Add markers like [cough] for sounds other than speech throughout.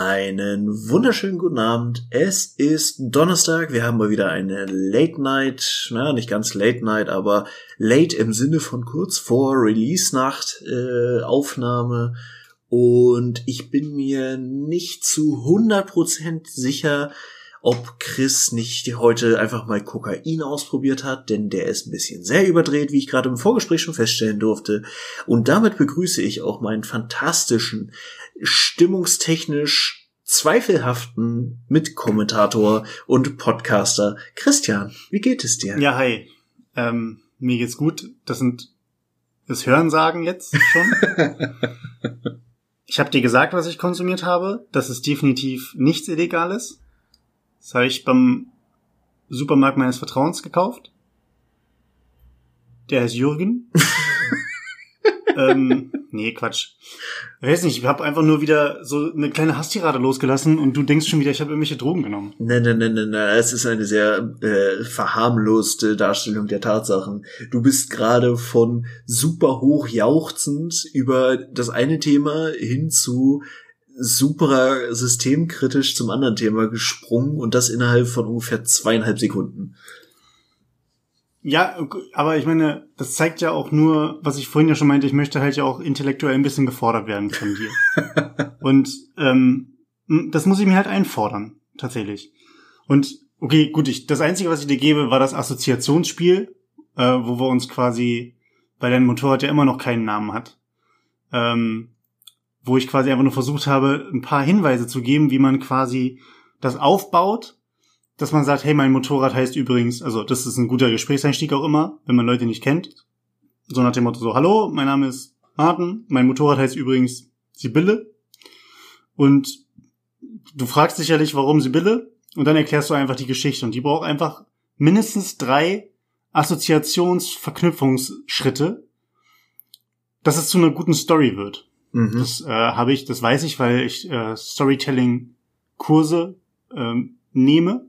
Einen wunderschönen guten Abend. Es ist Donnerstag. Wir haben mal wieder eine Late Night, na, nicht ganz Late Night, aber late im Sinne von kurz vor Release-Nacht äh, Aufnahme. Und ich bin mir nicht zu 100% sicher, ob Chris nicht heute einfach mal Kokain ausprobiert hat, denn der ist ein bisschen sehr überdreht, wie ich gerade im Vorgespräch schon feststellen durfte. Und damit begrüße ich auch meinen fantastischen, stimmungstechnisch zweifelhaften Mitkommentator und Podcaster Christian. Wie geht es dir? Ja, hi. Ähm, mir geht's gut. Das sind das Hörensagen jetzt schon. [laughs] ich habe dir gesagt, was ich konsumiert habe. Das ist definitiv nichts Illegales. Das habe ich beim Supermarkt meines Vertrauens gekauft. Der heißt Jürgen. [laughs] ähm, nee, Quatsch. Ich weiß nicht, ich habe einfach nur wieder so eine kleine Hasstirade losgelassen und du denkst schon wieder, ich habe irgendwelche Drogen genommen. Nein, nein, nein, nein, nein, es ist eine sehr äh, verharmloste Darstellung der Tatsachen. Du bist gerade von super hoch jauchzend über das eine Thema hin zu super systemkritisch zum anderen Thema gesprungen und das innerhalb von ungefähr zweieinhalb Sekunden. Ja, aber ich meine, das zeigt ja auch nur, was ich vorhin ja schon meinte, ich möchte halt ja auch intellektuell ein bisschen gefordert werden von dir. [laughs] und ähm, das muss ich mir halt einfordern, tatsächlich. Und okay, gut, ich, das Einzige, was ich dir gebe, war das Assoziationsspiel, äh, wo wir uns quasi, weil dein Motorrad ja immer noch keinen Namen hat, ähm, wo ich quasi einfach nur versucht habe, ein paar Hinweise zu geben, wie man quasi das aufbaut dass man sagt, hey, mein Motorrad heißt übrigens, also das ist ein guter Gesprächseinstieg auch immer, wenn man Leute nicht kennt. So nach dem Motto so, hallo, mein Name ist Martin, mein Motorrad heißt übrigens Sibylle. Und du fragst sicherlich, warum Sibylle? Und dann erklärst du einfach die Geschichte. Und die braucht einfach mindestens drei Assoziationsverknüpfungsschritte, dass es zu einer guten Story wird. Mhm. Das äh, habe ich, das weiß ich, weil ich äh, Storytelling-Kurse ähm, nehme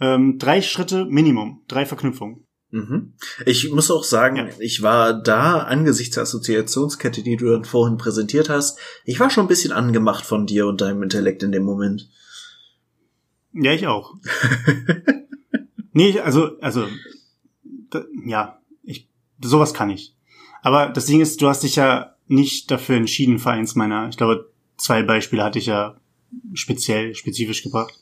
ähm, drei Schritte Minimum, drei Verknüpfungen. Mhm. Ich muss auch sagen, ja. ich war da angesichts der Assoziationskette, die du dann vorhin präsentiert hast, ich war schon ein bisschen angemacht von dir und deinem Intellekt in dem Moment. Ja, ich auch. [laughs] nee, also, also, da, ja, ich, sowas kann ich. Aber das Ding ist, du hast dich ja nicht dafür entschieden für eins meiner, ich glaube, zwei Beispiele hatte ich ja speziell, spezifisch gebracht.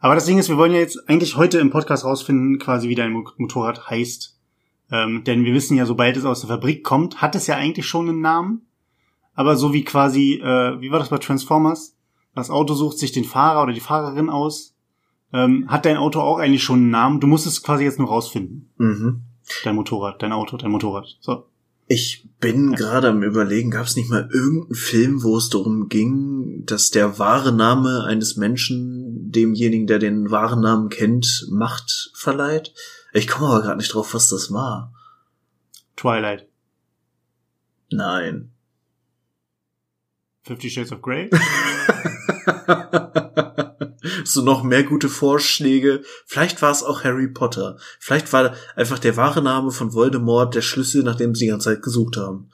Aber das Ding ist, wir wollen ja jetzt eigentlich heute im Podcast rausfinden, quasi wie dein Motorrad heißt. Ähm, denn wir wissen ja, sobald es aus der Fabrik kommt, hat es ja eigentlich schon einen Namen. Aber so wie quasi, äh, wie war das bei Transformers? Das Auto sucht sich den Fahrer oder die Fahrerin aus. Ähm, hat dein Auto auch eigentlich schon einen Namen? Du musst es quasi jetzt nur rausfinden. Mhm. Dein Motorrad, dein Auto, dein Motorrad. So. Ich bin gerade am überlegen, gab es nicht mal irgendeinen Film, wo es darum ging, dass der wahre Name eines Menschen demjenigen, der den wahren Namen kennt, Macht verleiht? Ich komme aber gerade nicht drauf, was das war. Twilight. Nein. Fifty Shades of Grey? [laughs] so noch mehr gute Vorschläge. Vielleicht war es auch Harry Potter. Vielleicht war einfach der wahre Name von Voldemort der Schlüssel, nach dem sie die ganze Zeit gesucht haben.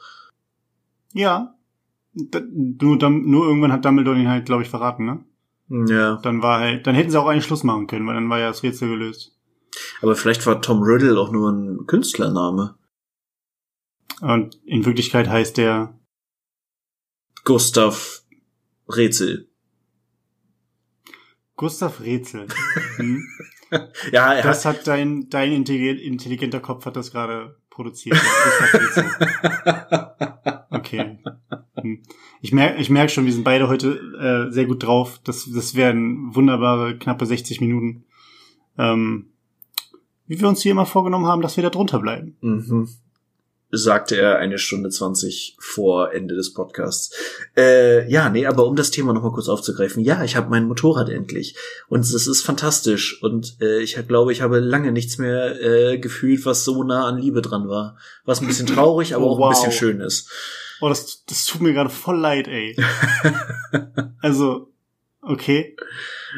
Ja. Nur, nur irgendwann hat Dumbledore ihn halt, glaube ich, verraten, ne? Ja. Dann war halt, dann hätten sie auch einen Schluss machen können, weil dann war ja das Rätsel gelöst. Aber vielleicht war Tom Riddle auch nur ein Künstlername. Und in Wirklichkeit heißt der Gustav Rätsel. Gustav Rätsel. Hm. [laughs] ja, er das hat, hat dein, dein intelligenter Kopf hat das gerade produziert. [laughs] Okay. Hm. Ich merke ich merk schon, wir sind beide heute äh, sehr gut drauf. Das, das werden wunderbare, knappe 60 Minuten. Ähm, wie wir uns hier immer vorgenommen haben, dass wir da drunter bleiben. Mhm sagte er eine Stunde zwanzig vor Ende des Podcasts. Äh, ja, nee, aber um das Thema nochmal kurz aufzugreifen, ja, ich habe mein Motorrad endlich und es ist fantastisch und äh, ich glaube, ich habe lange nichts mehr äh, gefühlt, was so nah an Liebe dran war. Was ein bisschen [laughs] traurig, aber oh, auch wow. ein bisschen schön ist. Oh, das, das tut mir gerade voll leid, ey. [laughs] also, okay.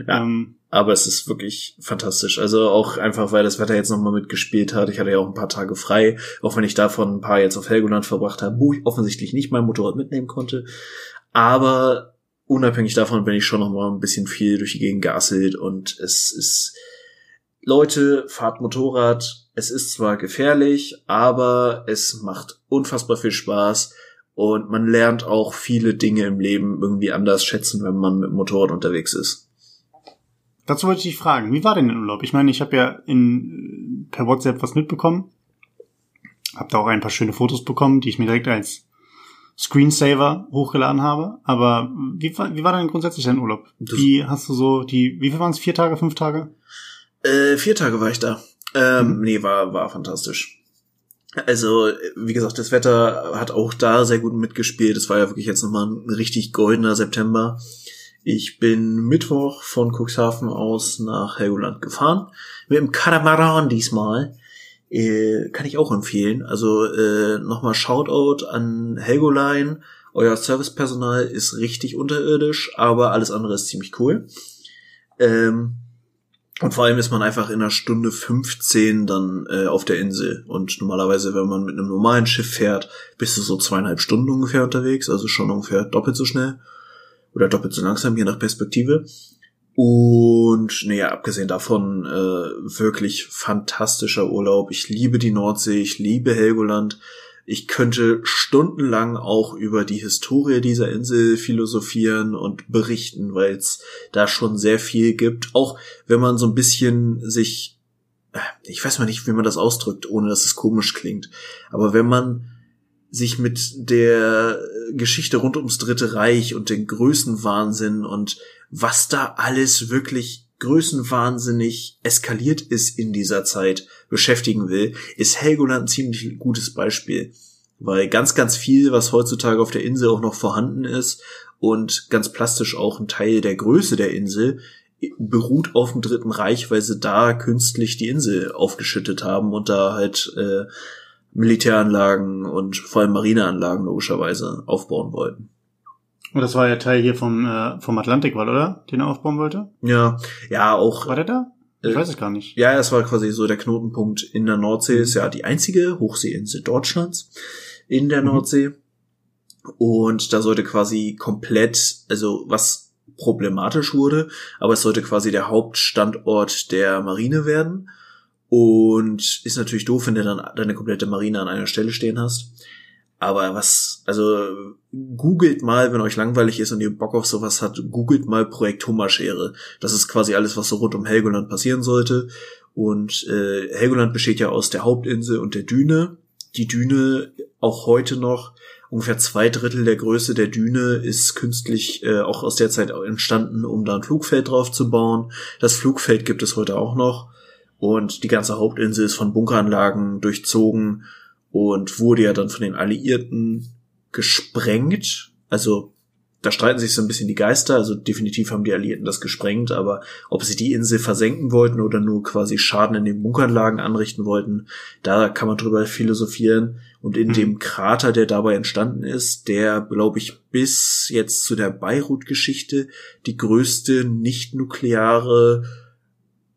Ja. Ähm, aber es ist wirklich fantastisch. Also auch einfach, weil das Wetter jetzt nochmal mitgespielt hat. Ich hatte ja auch ein paar Tage frei, auch wenn ich davon ein paar jetzt auf Helgoland verbracht habe, wo ich offensichtlich nicht mein Motorrad mitnehmen konnte. Aber unabhängig davon bin ich schon noch mal ein bisschen viel durch die Gegend geasselt und es ist Leute, fahrt Motorrad. Es ist zwar gefährlich, aber es macht unfassbar viel Spaß und man lernt auch viele Dinge im Leben irgendwie anders schätzen, wenn man mit Motorrad unterwegs ist. Dazu wollte ich dich fragen, wie war denn der Urlaub? Ich meine, ich habe ja in, per WhatsApp was mitbekommen. Hab da auch ein paar schöne Fotos bekommen, die ich mir direkt als Screensaver hochgeladen habe. Aber wie, wie war denn grundsätzlich dein Urlaub? Das wie hast du so die, wie viel waren es? Vier Tage, fünf Tage? Äh, vier Tage war ich da. Ähm, mhm. Nee, war, war fantastisch. Also, wie gesagt, das Wetter hat auch da sehr gut mitgespielt. Es war ja wirklich jetzt nochmal ein richtig goldener September. Ich bin Mittwoch von Cuxhaven aus nach Helgoland gefahren. Mit dem Katamaran diesmal. Äh, kann ich auch empfehlen. Also äh, nochmal Shoutout an Helgoline. Euer Servicepersonal ist richtig unterirdisch, aber alles andere ist ziemlich cool. Ähm, und vor allem ist man einfach in einer Stunde 15 dann äh, auf der Insel. Und normalerweise, wenn man mit einem normalen Schiff fährt, bist du so zweieinhalb Stunden ungefähr unterwegs, also schon ungefähr doppelt so schnell. Oder doppelt so langsam, je nach Perspektive. Und naja, abgesehen davon, äh, wirklich fantastischer Urlaub. Ich liebe die Nordsee, ich liebe Helgoland. Ich könnte stundenlang auch über die Historie dieser Insel philosophieren und berichten, weil es da schon sehr viel gibt. Auch wenn man so ein bisschen sich, äh, ich weiß mal nicht, wie man das ausdrückt, ohne dass es komisch klingt. Aber wenn man sich mit der Geschichte rund ums Dritte Reich und den Größenwahnsinn und was da alles wirklich größenwahnsinnig eskaliert ist in dieser Zeit beschäftigen will, ist Helgoland ein ziemlich gutes Beispiel. Weil ganz, ganz viel, was heutzutage auf der Insel auch noch vorhanden ist und ganz plastisch auch ein Teil der Größe der Insel, beruht auf dem Dritten Reich, weil sie da künstlich die Insel aufgeschüttet haben und da halt äh, Militäranlagen und vor allem Marineanlagen logischerweise aufbauen wollten. Und das war ja Teil hier vom, äh, vom Atlantikwall, oder? Den er aufbauen wollte? Ja, ja, auch. War der da? Ich äh, weiß es gar nicht. Ja, es war quasi so der Knotenpunkt in der Nordsee. Ist ja die einzige Hochseeinsel Deutschlands in der mhm. Nordsee. Und da sollte quasi komplett, also was problematisch wurde, aber es sollte quasi der Hauptstandort der Marine werden. Und ist natürlich doof, wenn du dann deine komplette Marine an einer Stelle stehen hast. Aber was, also googelt mal, wenn euch langweilig ist und ihr Bock auf sowas habt, googelt mal Projekt Hummerschere. Das ist quasi alles, was so rund um Helgoland passieren sollte. Und äh, Helgoland besteht ja aus der Hauptinsel und der Düne. Die Düne auch heute noch ungefähr zwei Drittel der Größe der Düne ist künstlich äh, auch aus der Zeit entstanden, um da ein Flugfeld drauf zu bauen. Das Flugfeld gibt es heute auch noch. Und die ganze Hauptinsel ist von Bunkeranlagen durchzogen und wurde ja dann von den Alliierten gesprengt. Also da streiten sich so ein bisschen die Geister. Also definitiv haben die Alliierten das gesprengt, aber ob sie die Insel versenken wollten oder nur quasi Schaden in den Bunkeranlagen anrichten wollten, da kann man drüber philosophieren. Und in mhm. dem Krater, der dabei entstanden ist, der, glaube ich, bis jetzt zu der Beirut-Geschichte die größte nicht-nukleare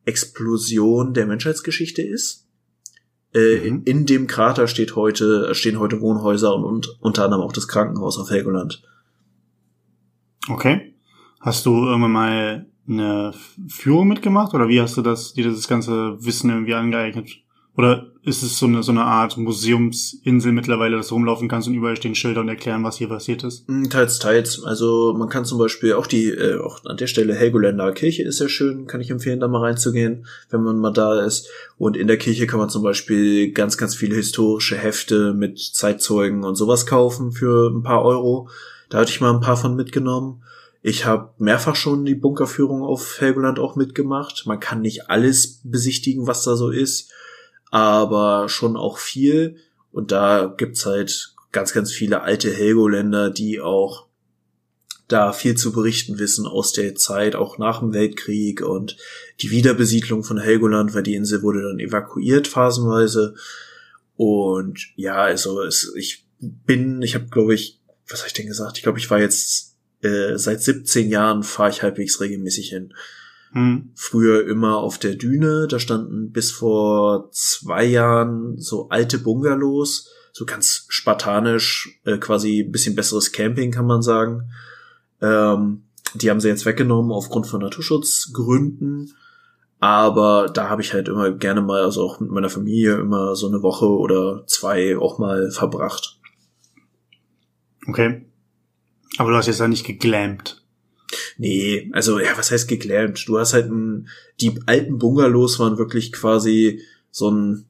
Explosion der Menschheitsgeschichte ist. Äh, mhm. in, dem Krater steht heute, stehen heute Wohnhäuser und, und unter anderem auch das Krankenhaus auf Helgoland. Okay. Hast du irgendwann mal eine Führung mitgemacht oder wie hast du das, dir das ganze Wissen irgendwie angeeignet? Oder ist es so eine, so eine Art Museumsinsel mittlerweile, dass du rumlaufen kannst und überall stehen Schilder und erklären, was hier passiert ist? Mm, teils, teils. Also man kann zum Beispiel auch die, äh, auch an der Stelle Helgoländer Kirche ist sehr schön, kann ich empfehlen, da mal reinzugehen, wenn man mal da ist. Und in der Kirche kann man zum Beispiel ganz, ganz viele historische Hefte mit Zeitzeugen und sowas kaufen für ein paar Euro. Da hatte ich mal ein paar von mitgenommen. Ich habe mehrfach schon die Bunkerführung auf Helgoland auch mitgemacht. Man kann nicht alles besichtigen, was da so ist aber schon auch viel. Und da gibt's halt ganz, ganz viele alte Helgoländer, die auch da viel zu berichten wissen aus der Zeit, auch nach dem Weltkrieg und die Wiederbesiedlung von Helgoland, weil die Insel wurde dann evakuiert phasenweise. Und ja, also es, ich bin, ich habe, glaube ich, was habe ich denn gesagt? Ich glaube, ich war jetzt äh, seit 17 Jahren fahre ich halbwegs regelmäßig hin. Hm. Früher immer auf der Düne, da standen bis vor zwei Jahren so alte Bungalows, so ganz spartanisch, äh, quasi ein bisschen besseres Camping, kann man sagen. Ähm, Die haben sie jetzt weggenommen aufgrund von Naturschutzgründen. Aber da habe ich halt immer gerne mal, also auch mit meiner Familie, immer so eine Woche oder zwei auch mal verbracht. Okay. Aber du hast jetzt da nicht geglampt. Nee, also ja, was heißt geglampt? Du hast halt ein, die alten Bungalows waren wirklich quasi so ein,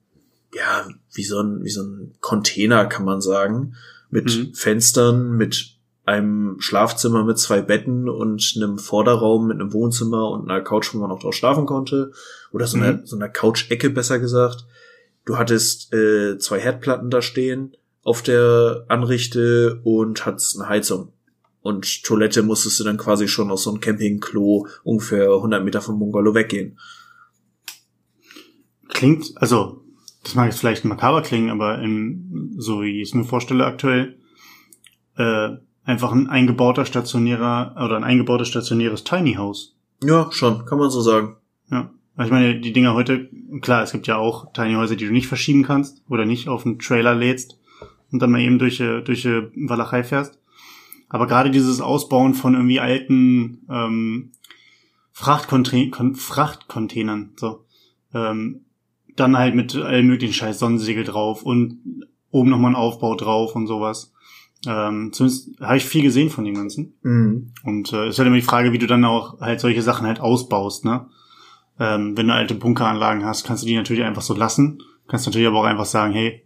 ja, wie so ein, wie so ein Container, kann man sagen. Mit mhm. Fenstern, mit einem Schlafzimmer mit zwei Betten und einem Vorderraum mit einem Wohnzimmer und einer Couch, wo man auch drauf schlafen konnte. Oder so, mhm. einer, so einer Couch-Ecke, besser gesagt. Du hattest äh, zwei Herdplatten da stehen auf der Anrichte und hattest eine Heizung. Und Toilette musstest du dann quasi schon aus so einem Campingklo ungefähr 100 Meter vom Bungalow weggehen. Klingt, also, das mag jetzt vielleicht makaber klingen, aber in, so wie ich es mir vorstelle aktuell, äh, einfach ein eingebauter stationärer oder ein eingebautes stationäres Tiny House. Ja, schon, kann man so sagen. Ja. Also ich meine, die Dinger heute, klar, es gibt ja auch Tiny Häuser, die du nicht verschieben kannst oder nicht auf einen Trailer lädst und dann mal eben durch, durch Walachei fährst. Aber gerade dieses Ausbauen von irgendwie alten ähm, Frachtcontainern, Frachtcontainern, so, ähm, dann halt mit allen möglichen Scheiß Sonnensegel drauf und oben nochmal ein Aufbau drauf und sowas. Ähm, zumindest habe ich viel gesehen von dem Ganzen. Mhm. Und äh, ist halt immer die Frage, wie du dann auch halt solche Sachen halt ausbaust, ne? Ähm, wenn du alte Bunkeranlagen hast, kannst du die natürlich einfach so lassen. Kannst natürlich aber auch einfach sagen, hey,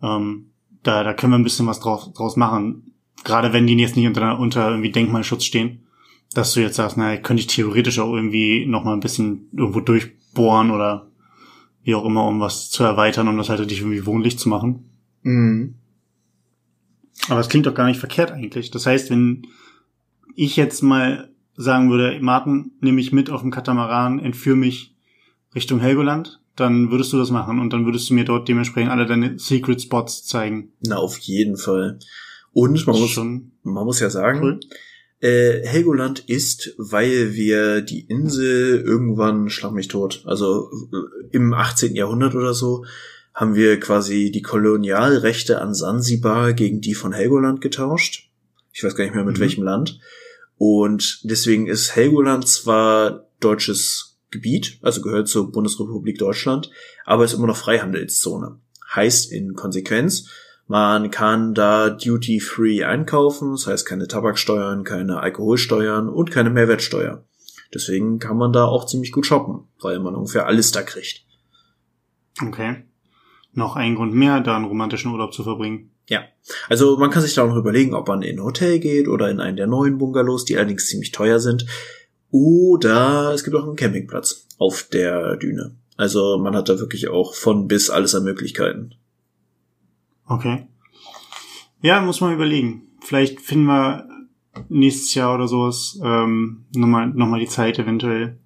ähm, da, da können wir ein bisschen was drauf, draus machen. Gerade wenn die jetzt nicht unter, unter irgendwie Denkmalschutz stehen, dass du jetzt sagst, naja, könnte ich theoretisch auch irgendwie noch mal ein bisschen irgendwo durchbohren oder wie auch immer, um was zu erweitern, um das halt dich irgendwie wohnlich zu machen. Mhm. Aber es klingt doch gar nicht verkehrt eigentlich. Das heißt, wenn ich jetzt mal sagen würde, Martin, nehme ich mit auf dem Katamaran, entführe mich Richtung Helgoland, dann würdest du das machen und dann würdest du mir dort dementsprechend alle deine Secret Spots zeigen. Na, auf jeden Fall. Und man muss, schon man muss ja sagen, cool. äh, Helgoland ist, weil wir die Insel irgendwann, schlag mich tot, also äh, im 18. Jahrhundert oder so, haben wir quasi die Kolonialrechte an Sansibar gegen die von Helgoland getauscht. Ich weiß gar nicht mehr mit mhm. welchem Land. Und deswegen ist Helgoland zwar deutsches Gebiet, also gehört zur Bundesrepublik Deutschland, aber ist immer noch Freihandelszone. Heißt in Konsequenz, man kann da duty-free einkaufen, das heißt keine Tabaksteuern, keine Alkoholsteuern und keine Mehrwertsteuer. Deswegen kann man da auch ziemlich gut shoppen, weil man ungefähr alles da kriegt. Okay noch ein Grund mehr, da einen romantischen Urlaub zu verbringen. Ja, also man kann sich da noch überlegen, ob man in ein Hotel geht oder in einen der neuen Bungalows, die allerdings ziemlich teuer sind. Oder es gibt auch einen Campingplatz auf der Düne. Also man hat da wirklich auch von bis alles an Möglichkeiten. Okay. Ja, muss man überlegen. Vielleicht finden wir nächstes Jahr oder sowas ähm, nochmal noch mal die Zeit, eventuell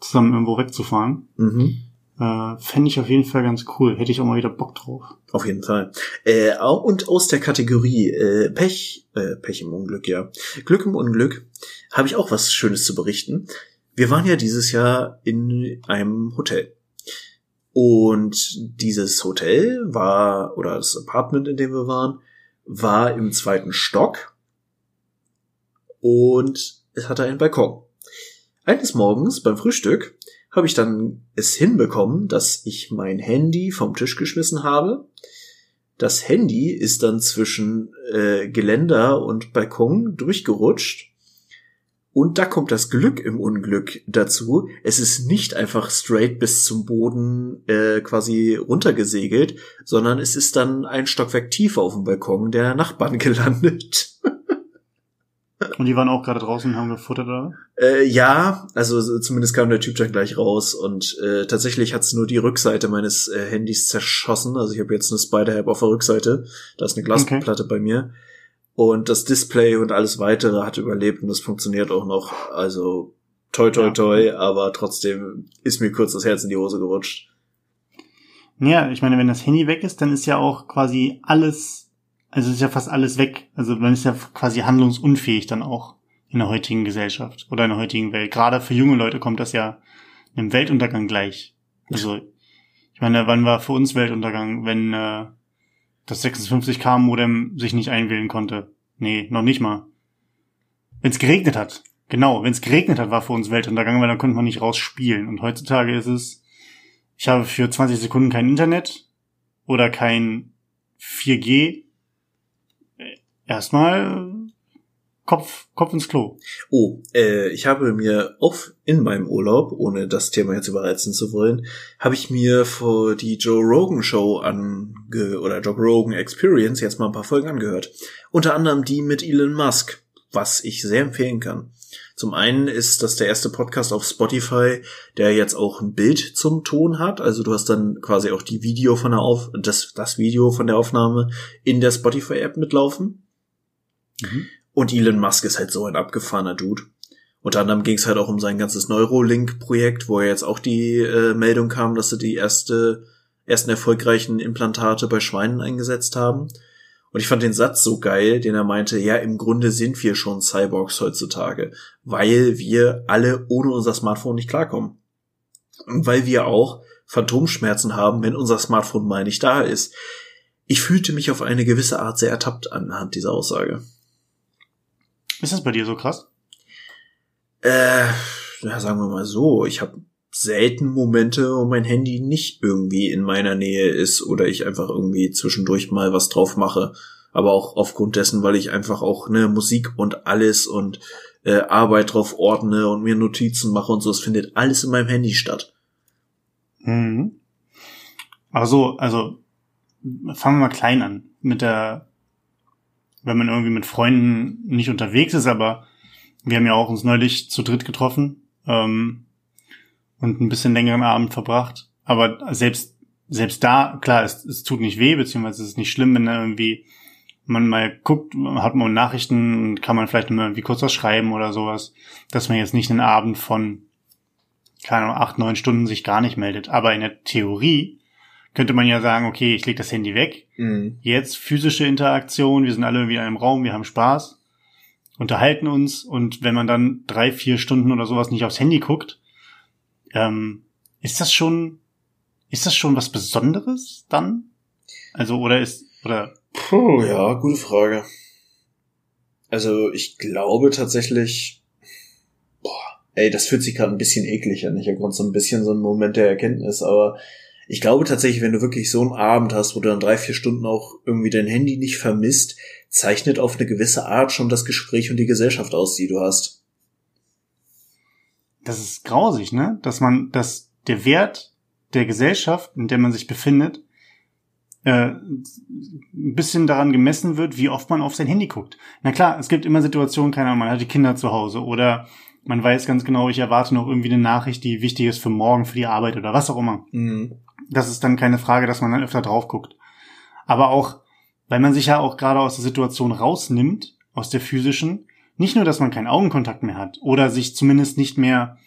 zusammen irgendwo wegzufahren. Mhm. Äh, Fände ich auf jeden Fall ganz cool. Hätte ich auch mal wieder Bock drauf. Auf jeden Fall. Äh, und aus der Kategorie äh, Pech, äh, Pech im Unglück, ja. Glück im Unglück habe ich auch was Schönes zu berichten. Wir waren ja dieses Jahr in einem Hotel. Und dieses Hotel war, oder das Apartment, in dem wir waren, war im zweiten Stock. Und es hatte einen Balkon. Eines Morgens beim Frühstück habe ich dann es hinbekommen, dass ich mein Handy vom Tisch geschmissen habe. Das Handy ist dann zwischen äh, Geländer und Balkon durchgerutscht. Und da kommt das Glück im Unglück dazu. Es ist nicht einfach straight bis zum Boden äh, quasi runtergesegelt, sondern es ist dann ein Stockwerk tiefer auf dem Balkon der Nachbarn [laughs] gelandet. Und die waren auch gerade draußen und haben gefuttert, oder? Äh, ja, also zumindest kam der Typ dann gleich raus und äh, tatsächlich hat's nur die Rückseite meines äh, Handys zerschossen. Also ich habe jetzt eine Spider-App auf der Rückseite. Da ist eine Glasplatte okay. bei mir. Und das Display und alles weitere hat überlebt und das funktioniert auch noch. Also toi toi toi, ja. aber trotzdem ist mir kurz das Herz in die Hose gerutscht. Ja, ich meine, wenn das Handy weg ist, dann ist ja auch quasi alles also ist ja fast alles weg. Also man ist ja quasi handlungsunfähig dann auch in der heutigen Gesellschaft oder in der heutigen Welt. Gerade für junge Leute kommt das ja einem Weltuntergang gleich. Also ich meine, wann war für uns Weltuntergang, wenn äh, das 56K-Modem sich nicht einwählen konnte? Nee, noch nicht mal. Wenn es geregnet hat, genau, wenn es geregnet hat, war für uns Weltuntergang, weil dann konnte man nicht raus spielen. Und heutzutage ist es, ich habe für 20 Sekunden kein Internet oder kein 4G. Erstmal Kopf, Kopf ins Klo. Oh, äh, ich habe mir auf in meinem Urlaub, ohne das Thema jetzt überreizen zu wollen, habe ich mir vor die Joe Rogan Show ange oder Joe Rogan Experience jetzt mal ein paar Folgen angehört. Unter anderem die mit Elon Musk, was ich sehr empfehlen kann. Zum einen ist das der erste Podcast auf Spotify, der jetzt auch ein Bild zum Ton hat. Also du hast dann quasi auch die Video von der Auf das, das Video von der Aufnahme in der Spotify App mitlaufen. Mhm. Und Elon Musk ist halt so ein abgefahrener Dude. Unter anderem ging es halt auch um sein ganzes Neurolink-Projekt, wo er jetzt auch die äh, Meldung kam, dass sie die erste, ersten erfolgreichen Implantate bei Schweinen eingesetzt haben. Und ich fand den Satz so geil, den er meinte, ja, im Grunde sind wir schon Cyborgs heutzutage, weil wir alle ohne unser Smartphone nicht klarkommen. Und weil wir auch Phantomschmerzen haben, wenn unser Smartphone mal nicht da ist. Ich fühlte mich auf eine gewisse Art sehr ertappt anhand dieser Aussage. Ist das bei dir so krass? Äh, ja, sagen wir mal so, ich habe selten Momente, wo mein Handy nicht irgendwie in meiner Nähe ist oder ich einfach irgendwie zwischendurch mal was drauf mache. Aber auch aufgrund dessen, weil ich einfach auch ne Musik und alles und äh, Arbeit drauf ordne und mir Notizen mache und so. Es findet alles in meinem Handy statt. Mhm. Also, also fangen wir mal klein an mit der wenn man irgendwie mit Freunden nicht unterwegs ist, aber wir haben ja auch uns neulich zu dritt getroffen ähm, und ein bisschen längeren Abend verbracht. Aber selbst selbst da, klar, es, es tut nicht weh, beziehungsweise es ist nicht schlimm, wenn da irgendwie man mal guckt, hat man Nachrichten und kann man vielleicht mal irgendwie kurz was schreiben oder sowas, dass man jetzt nicht einen Abend von, keine Ahnung, acht, neun Stunden sich gar nicht meldet. Aber in der Theorie könnte man ja sagen, okay, ich lege das Handy weg. Mhm. Jetzt physische Interaktion, wir sind alle irgendwie in einem Raum, wir haben Spaß, unterhalten uns und wenn man dann drei, vier Stunden oder sowas nicht aufs Handy guckt, ähm, ist das schon, ist das schon was Besonderes dann? Also, oder ist, oder? Puh, ja, gute Frage. Also, ich glaube tatsächlich, boah, ey, das fühlt sich gerade ein bisschen eklig an. Ich habe gerade so ein bisschen so einen Moment der Erkenntnis, aber ich glaube tatsächlich, wenn du wirklich so einen Abend hast, wo du dann drei, vier Stunden auch irgendwie dein Handy nicht vermisst, zeichnet auf eine gewisse Art schon das Gespräch und die Gesellschaft aus, die du hast. Das ist grausig, ne? Dass man, dass der Wert der Gesellschaft, in der man sich befindet, äh, ein bisschen daran gemessen wird, wie oft man auf sein Handy guckt. Na klar, es gibt immer Situationen, keine Ahnung, man hat die Kinder zu Hause oder man weiß ganz genau, ich erwarte noch irgendwie eine Nachricht, die wichtig ist für morgen, für die Arbeit oder was auch immer. Mhm das ist dann keine Frage, dass man dann öfter drauf guckt. Aber auch, weil man sich ja auch gerade aus der Situation rausnimmt, aus der physischen, nicht nur, dass man keinen Augenkontakt mehr hat oder sich zumindest nicht mehr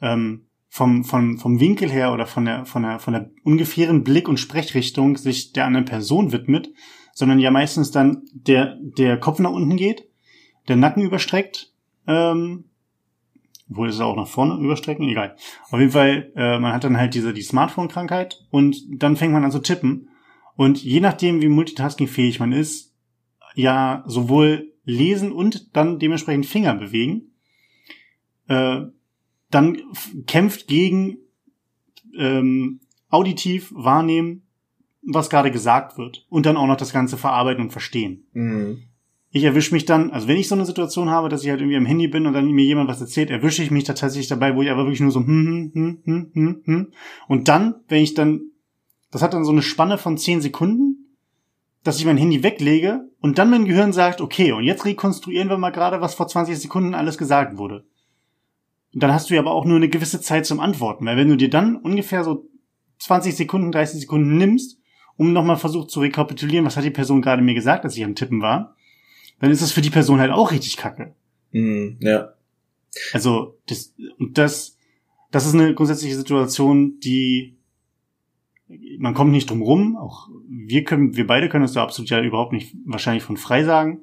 ähm, vom, vom, vom Winkel her oder von der, von der, von der ungefähren Blick- und Sprechrichtung sich der anderen Person widmet, sondern ja meistens dann der, der Kopf nach unten geht, der Nacken überstreckt, ähm, obwohl es auch nach vorne überstrecken, egal. Auf jeden Fall, äh, man hat dann halt diese die Smartphone-Krankheit und dann fängt man an zu tippen. Und je nachdem, wie multitaskingfähig man ist, ja sowohl lesen und dann dementsprechend Finger bewegen, äh, dann kämpft gegen ähm, auditiv wahrnehmen, was gerade gesagt wird und dann auch noch das Ganze verarbeiten und verstehen. Mhm ich erwische mich dann, also wenn ich so eine Situation habe, dass ich halt irgendwie am Handy bin und dann mir jemand was erzählt, erwische ich mich tatsächlich dabei, wo ich aber wirklich nur so hm, hm, hm, hm, hm, hm. Und dann, wenn ich dann, das hat dann so eine Spanne von zehn Sekunden, dass ich mein Handy weglege und dann mein Gehirn sagt, okay, und jetzt rekonstruieren wir mal gerade, was vor 20 Sekunden alles gesagt wurde. Und dann hast du ja aber auch nur eine gewisse Zeit zum Antworten, weil wenn du dir dann ungefähr so 20 Sekunden, 30 Sekunden nimmst, um nochmal versucht zu rekapitulieren, was hat die Person gerade mir gesagt, als ich am Tippen war, dann ist das für die Person halt auch richtig kacke. Mm, ja. Also, das, und das, das ist eine grundsätzliche Situation, die, man kommt nicht drum rum, auch wir können, wir beide können uns da absolut ja überhaupt nicht wahrscheinlich von frei sagen.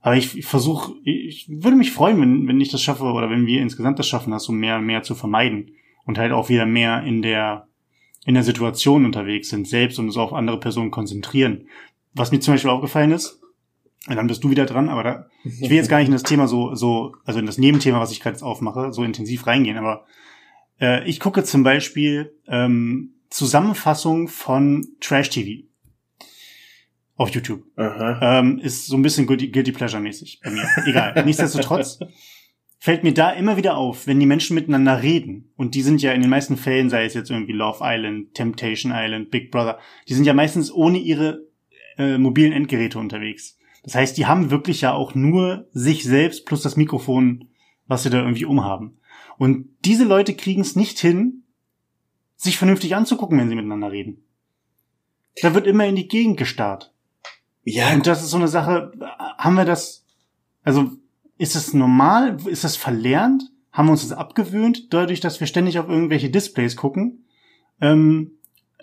Aber ich, ich versuche, ich würde mich freuen, wenn, wenn ich das schaffe oder wenn wir insgesamt das schaffen, das so mehr und mehr zu vermeiden und halt auch wieder mehr in der, in der Situation unterwegs sind, selbst und uns auf andere Personen konzentrieren. Was mir zum Beispiel aufgefallen ist, dann bist du wieder dran, aber da, ich will jetzt gar nicht in das Thema so, so, also in das Nebenthema, was ich gerade jetzt aufmache, so intensiv reingehen, aber äh, ich gucke zum Beispiel ähm, Zusammenfassung von Trash TV auf YouTube. Ähm, ist so ein bisschen Guilty, Guilty Pleasure-mäßig bei mir. Egal. [laughs] Nichtsdestotrotz fällt mir da immer wieder auf, wenn die Menschen miteinander reden, und die sind ja in den meisten Fällen, sei es jetzt irgendwie Love Island, Temptation Island, Big Brother, die sind ja meistens ohne ihre äh, mobilen Endgeräte unterwegs. Das heißt, die haben wirklich ja auch nur sich selbst plus das Mikrofon, was sie da irgendwie umhaben. Und diese Leute kriegen es nicht hin, sich vernünftig anzugucken, wenn sie miteinander reden. Da wird immer in die Gegend gestarrt. Ja. Und das ist so eine Sache, haben wir das, also ist es normal? Ist das verlernt? Haben wir uns das abgewöhnt, dadurch, dass wir ständig auf irgendwelche Displays gucken? Ähm,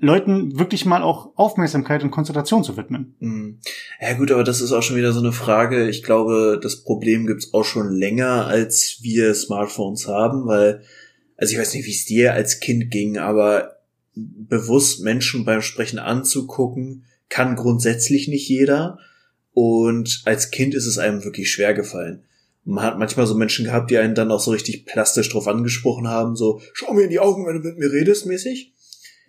Leuten wirklich mal auch Aufmerksamkeit und Konzentration zu widmen. Mhm. Ja gut, aber das ist auch schon wieder so eine Frage. Ich glaube, das Problem gibt's auch schon länger, als wir Smartphones haben, weil, also ich weiß nicht, wie es dir als Kind ging, aber bewusst Menschen beim Sprechen anzugucken, kann grundsätzlich nicht jeder. Und als Kind ist es einem wirklich schwer gefallen. Man hat manchmal so Menschen gehabt, die einen dann auch so richtig plastisch drauf angesprochen haben, so, schau mir in die Augen, wenn du mit mir redest, mäßig.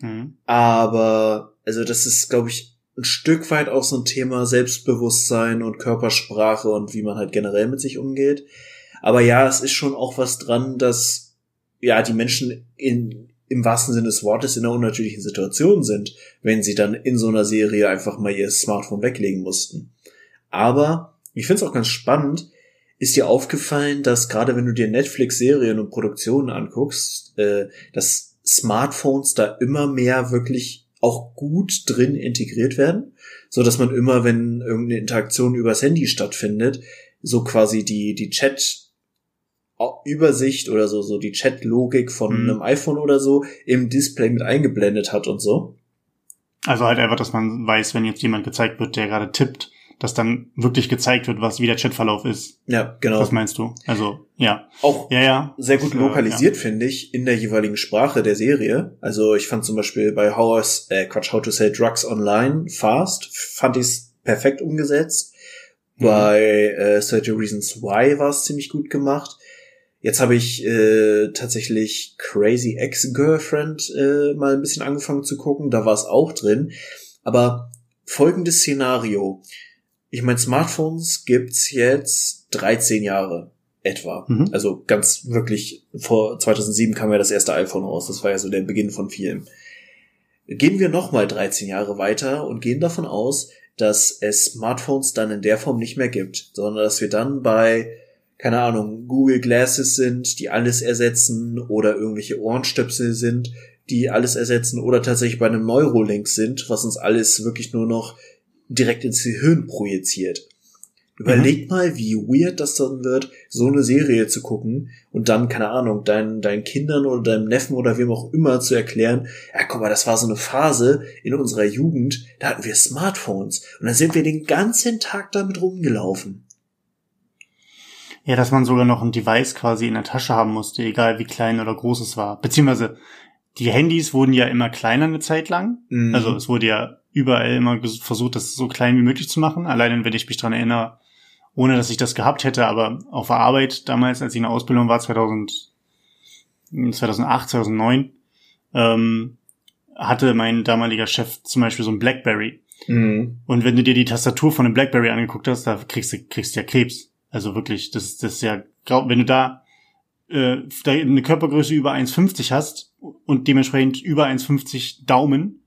Mhm. Aber, also das ist, glaube ich, ein Stück weit auch so ein Thema Selbstbewusstsein und Körpersprache und wie man halt generell mit sich umgeht. Aber ja, es ist schon auch was dran, dass ja die Menschen in im wahrsten Sinne des Wortes in einer unnatürlichen Situation sind, wenn sie dann in so einer Serie einfach mal ihr Smartphone weglegen mussten. Aber ich finde es auch ganz spannend, ist dir aufgefallen, dass gerade wenn du dir Netflix-Serien und Produktionen anguckst, äh, dass Smartphones da immer mehr wirklich auch gut drin integriert werden, so dass man immer, wenn irgendeine Interaktion übers Handy stattfindet, so quasi die die Chat Übersicht oder so, so die Chat-Logik von mhm. einem iPhone oder so im Display mit eingeblendet hat und so. Also halt einfach, dass man weiß, wenn jetzt jemand gezeigt wird, der gerade tippt, dass dann wirklich gezeigt wird, was wie der Chatverlauf ist. Ja, genau. Was meinst du? Also, ja. Auch ja, ja. sehr gut lokalisiert, ja. finde ich, in der jeweiligen Sprache der Serie. Also ich fand zum Beispiel bei How, äh, Quatsch, How to Sell Drugs Online Fast, fand ich es perfekt umgesetzt. Mhm. Bei äh, 30 Reasons Why war es ziemlich gut gemacht. Jetzt habe ich äh, tatsächlich Crazy Ex-Girlfriend äh, mal ein bisschen angefangen zu gucken. Da war es auch drin. Aber folgendes Szenario. Ich meine, Smartphones gibt's jetzt 13 Jahre etwa. Mhm. Also ganz wirklich, vor 2007 kam ja das erste iPhone raus. Das war ja so der Beginn von vielen. Gehen wir nochmal 13 Jahre weiter und gehen davon aus, dass es Smartphones dann in der Form nicht mehr gibt, sondern dass wir dann bei keine Ahnung, Google Glasses sind, die alles ersetzen oder irgendwelche Ohrenstöpsel sind, die alles ersetzen oder tatsächlich bei einem Neurolink sind, was uns alles wirklich nur noch direkt ins Gehirn projiziert. Überleg mhm. mal, wie weird das dann wird, so eine Serie zu gucken und dann, keine Ahnung, deinen, deinen Kindern oder deinem Neffen oder wem auch immer zu erklären, ja, guck mal, das war so eine Phase in unserer Jugend, da hatten wir Smartphones und dann sind wir den ganzen Tag damit rumgelaufen. Ja, dass man sogar noch ein Device quasi in der Tasche haben musste, egal wie klein oder groß es war. Beziehungsweise die Handys wurden ja immer kleiner eine Zeit lang. Mhm. Also es wurde ja überall immer versucht, das so klein wie möglich zu machen. Allein wenn ich mich dran erinnere, ohne dass ich das gehabt hätte, aber auf der Arbeit damals, als ich in der Ausbildung war, 2000, 2008, 2009, ähm, hatte mein damaliger Chef zum Beispiel so ein Blackberry. Mhm. Und wenn du dir die Tastatur von einem Blackberry angeguckt hast, da kriegst du, kriegst du ja Krebs. Also wirklich, das, das ist ja, wenn du da, äh, da eine Körpergröße über 1,50 hast und dementsprechend über 1,50 Daumen,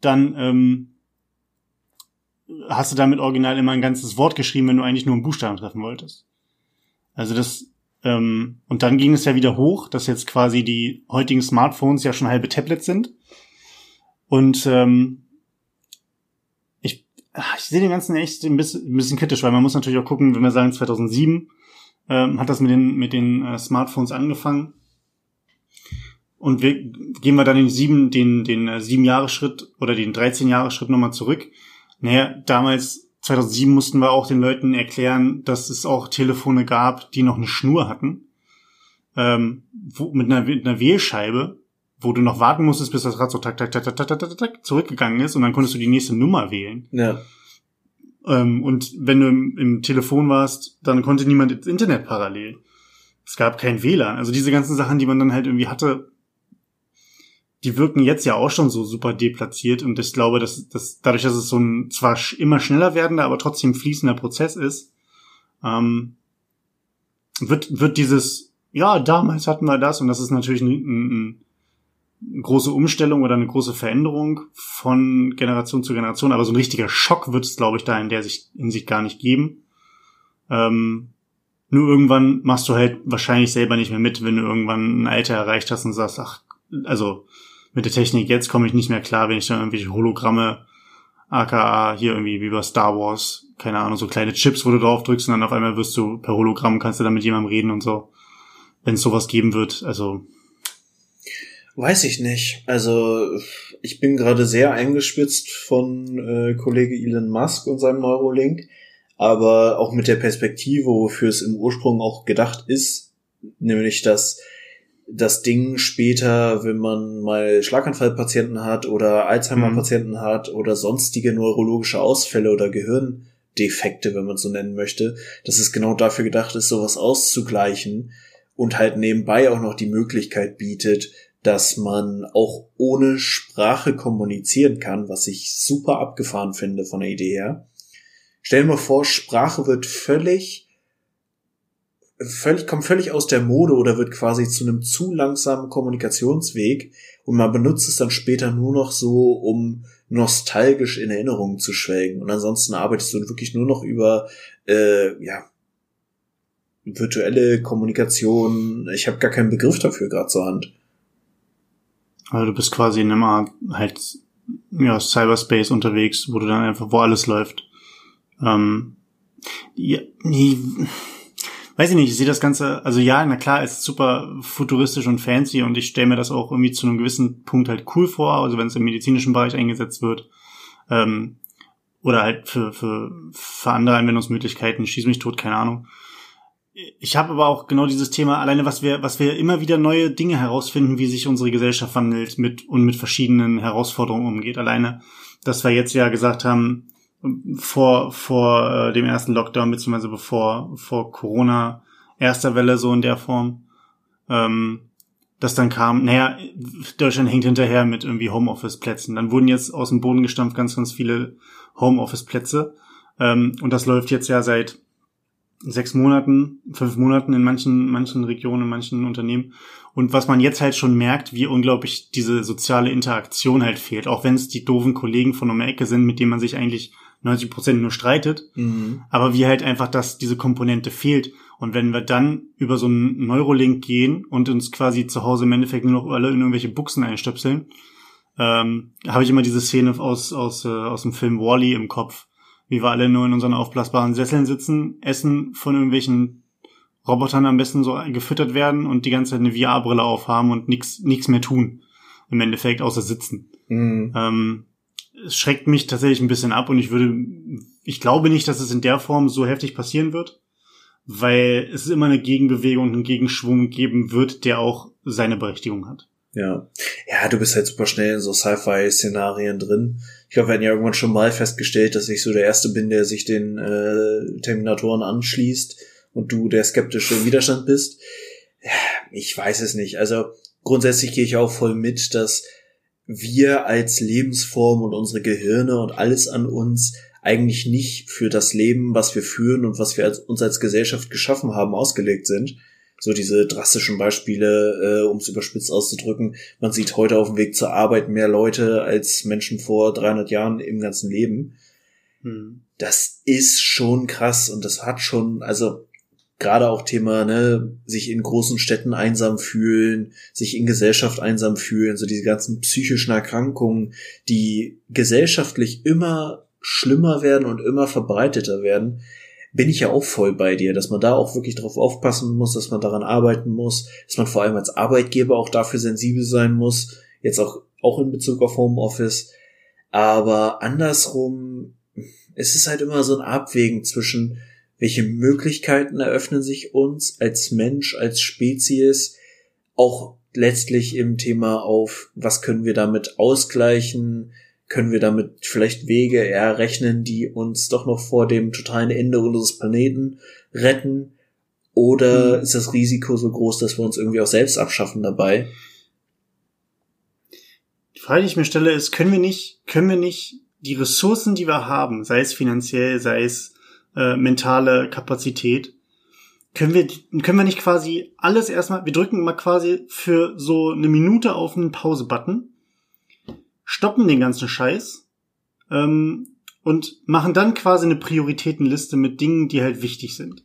dann ähm, hast du damit original immer ein ganzes Wort geschrieben, wenn du eigentlich nur einen Buchstaben treffen wolltest. Also das, ähm, und dann ging es ja wieder hoch, dass jetzt quasi die heutigen Smartphones ja schon halbe Tablets sind. Und ähm, Ah, ich sehe den ganzen echt ein bisschen, ein bisschen kritisch, weil man muss natürlich auch gucken, wenn wir sagen 2007 ähm, hat das mit den mit den äh, Smartphones angefangen und wir gehen wir dann den sieben den den äh, sieben Jahre Schritt oder den 13 Jahre Schritt nochmal zurück. Naja, damals 2007 mussten wir auch den Leuten erklären, dass es auch Telefone gab, die noch eine Schnur hatten ähm, wo, mit einer, mit einer Wählscheibe, wo du noch warten musstest, bis das Rad so tak, tak, tak, tak, tak, tak, tak, zurückgegangen ist und dann konntest du die nächste Nummer wählen. Ja. Ähm, und wenn du im, im Telefon warst, dann konnte niemand ins Internet parallel. Es gab kein WLAN. Also diese ganzen Sachen, die man dann halt irgendwie hatte, die wirken jetzt ja auch schon so super deplatziert und ich glaube, dass, dass dadurch, dass es so ein zwar immer schneller werdender, aber trotzdem fließender Prozess ist, ähm, wird, wird dieses, ja, damals hatten wir das und das ist natürlich ein, ein, eine große Umstellung oder eine große Veränderung von Generation zu Generation, aber so ein richtiger Schock wird es, glaube ich, da in der sich in sich gar nicht geben. Ähm, nur irgendwann machst du halt wahrscheinlich selber nicht mehr mit, wenn du irgendwann ein Alter erreicht hast und sagst, ach, also mit der Technik jetzt komme ich nicht mehr klar, wenn ich dann irgendwelche Hologramme, aka hier irgendwie wie bei Star Wars, keine Ahnung, so kleine Chips, wo du drauf drückst und dann auf einmal wirst du per Hologramm, kannst du dann mit jemandem reden und so. Wenn es sowas geben wird, also. Weiß ich nicht. Also ich bin gerade sehr eingespitzt von äh, Kollege Elon Musk und seinem Neurolink, aber auch mit der Perspektive, wofür es im Ursprung auch gedacht ist, nämlich dass das Ding später, wenn man mal Schlaganfallpatienten hat oder Alzheimer-Patienten mhm. hat oder sonstige neurologische Ausfälle oder Gehirndefekte, wenn man so nennen möchte, dass es genau dafür gedacht ist, sowas auszugleichen und halt nebenbei auch noch die Möglichkeit bietet, dass man auch ohne Sprache kommunizieren kann, was ich super abgefahren finde von der Idee her. Stell dir mal vor, Sprache wird völlig völlig, kommt völlig aus der Mode oder wird quasi zu einem zu langsamen Kommunikationsweg und man benutzt es dann später nur noch so, um nostalgisch in Erinnerungen zu schwelgen. Und ansonsten arbeitest du wirklich nur noch über äh, ja, virtuelle Kommunikation. Ich habe gar keinen Begriff dafür gerade zur Hand. Also du bist quasi in einem Art halt ja, Cyberspace unterwegs, wo du dann einfach, wo alles läuft. Ähm, ja, weiß ich nicht, ich sehe das Ganze, also ja, na klar, es ist super futuristisch und fancy und ich stelle mir das auch irgendwie zu einem gewissen Punkt halt cool vor, also wenn es im medizinischen Bereich eingesetzt wird. Ähm, oder halt für, für, für andere Anwendungsmöglichkeiten, schieß mich tot, keine Ahnung. Ich habe aber auch genau dieses Thema, alleine was wir, was wir immer wieder neue Dinge herausfinden, wie sich unsere Gesellschaft wandelt mit und mit verschiedenen Herausforderungen umgeht. Alleine, dass wir jetzt ja gesagt haben, vor, vor äh, dem ersten Lockdown, beziehungsweise bevor vor Corona erster Welle so in der Form, ähm, das dann kam, naja, Deutschland hängt hinterher mit irgendwie Homeoffice-Plätzen. Dann wurden jetzt aus dem Boden gestampft ganz, ganz viele Homeoffice-Plätze. Ähm, und das läuft jetzt ja seit sechs Monaten, fünf Monaten in manchen, manchen Regionen, in manchen Unternehmen. Und was man jetzt halt schon merkt, wie unglaublich diese soziale Interaktion halt fehlt. Auch wenn es die doofen Kollegen von um der Ecke sind, mit denen man sich eigentlich 90 Prozent nur streitet, mhm. aber wie halt einfach, dass diese Komponente fehlt. Und wenn wir dann über so einen Neurolink gehen und uns quasi zu Hause im Endeffekt nur noch alle in irgendwelche Buchsen einstöpseln, ähm, habe ich immer diese Szene aus, aus, äh, aus dem Film Wally im Kopf, wie wir alle nur in unseren aufblasbaren Sesseln sitzen, essen von irgendwelchen Robotern am besten so gefüttert werden und die ganze Zeit eine VR-Brille aufhaben und nichts nichts mehr tun. Im Endeffekt außer sitzen. Mhm. Ähm, es schreckt mich tatsächlich ein bisschen ab und ich würde, ich glaube nicht, dass es in der Form so heftig passieren wird, weil es immer eine Gegenbewegung und einen Gegenschwung geben wird, der auch seine Berechtigung hat. Ja. Ja, du bist halt super schnell in so Sci-Fi-Szenarien drin. Ich glaube, wir hatten ja irgendwann schon mal festgestellt, dass ich so der Erste bin, der sich den äh, Terminatoren anschließt und du der skeptische Widerstand bist. Ich weiß es nicht. Also grundsätzlich gehe ich auch voll mit, dass wir als Lebensform und unsere Gehirne und alles an uns eigentlich nicht für das Leben, was wir führen und was wir als, uns als Gesellschaft geschaffen haben, ausgelegt sind. So diese drastischen Beispiele, äh, um es überspitzt auszudrücken. Man sieht heute auf dem Weg zur Arbeit mehr Leute als Menschen vor 300 Jahren im ganzen Leben. Hm. Das ist schon krass und das hat schon, also gerade auch Thema, ne, sich in großen Städten einsam fühlen, sich in Gesellschaft einsam fühlen, so diese ganzen psychischen Erkrankungen, die gesellschaftlich immer schlimmer werden und immer verbreiteter werden, bin ich ja auch voll bei dir, dass man da auch wirklich drauf aufpassen muss, dass man daran arbeiten muss, dass man vor allem als Arbeitgeber auch dafür sensibel sein muss, jetzt auch, auch in Bezug auf Homeoffice. Aber andersrum, es ist halt immer so ein Abwägen zwischen, welche Möglichkeiten eröffnen sich uns als Mensch, als Spezies, auch letztlich im Thema auf, was können wir damit ausgleichen, Können wir damit vielleicht Wege errechnen, die uns doch noch vor dem totalen Ende unseres Planeten retten? Oder mhm. ist das Risiko so groß, dass wir uns irgendwie auch selbst abschaffen dabei? Die Frage, die ich mir stelle, ist, können wir nicht, können wir nicht die Ressourcen, die wir haben, sei es finanziell, sei es äh, mentale Kapazität, können wir, können wir nicht quasi alles erstmal, wir drücken mal quasi für so eine Minute auf einen Pause-Button, stoppen den ganzen Scheiß ähm, und machen dann quasi eine Prioritätenliste mit Dingen, die halt wichtig sind.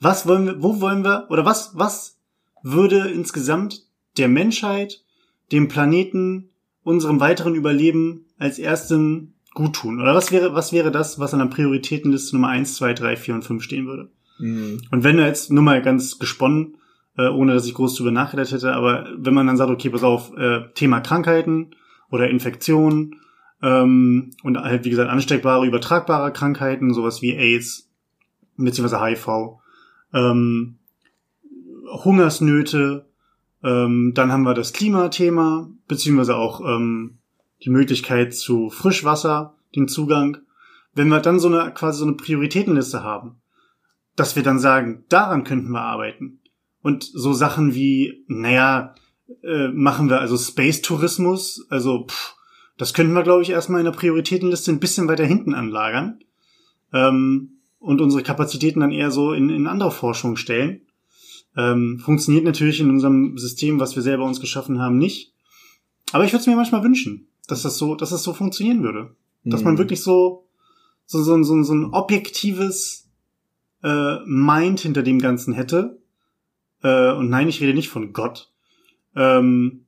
Was wollen wir, wo wollen wir, oder was, was würde insgesamt der Menschheit, dem Planeten, unserem weiteren Überleben als erstem gut tun? Oder was wäre, was wäre das, was an der Prioritätenliste Nummer eins, zwei, drei, vier und fünf stehen würde? Mhm. Und wenn du jetzt nur mal ganz gesponnen, äh, ohne dass ich groß drüber nachgedacht hätte, aber wenn man dann sagt, okay, pass auf, äh, Thema Krankheiten oder Infektionen ähm, und halt, wie gesagt, ansteckbare, übertragbare Krankheiten, sowas wie AIDS, beziehungsweise HIV, ähm, Hungersnöte, ähm, dann haben wir das Klimathema, beziehungsweise auch ähm, die Möglichkeit zu Frischwasser, den Zugang. Wenn wir dann so eine quasi so eine Prioritätenliste haben, dass wir dann sagen, daran könnten wir arbeiten. Und so Sachen wie, naja, äh, machen wir also Space-Tourismus, also pff, das könnten wir, glaube ich, erstmal in der Prioritätenliste ein bisschen weiter hinten anlagern ähm, und unsere Kapazitäten dann eher so in, in andere Forschung stellen. Ähm, funktioniert natürlich in unserem System, was wir selber uns geschaffen haben, nicht. Aber ich würde es mir manchmal wünschen, dass das so, dass das so funktionieren würde. Dass man mhm. wirklich so, so, so, so, so ein objektives äh, Mind hinter dem Ganzen hätte. Äh, und nein, ich rede nicht von Gott. Ähm,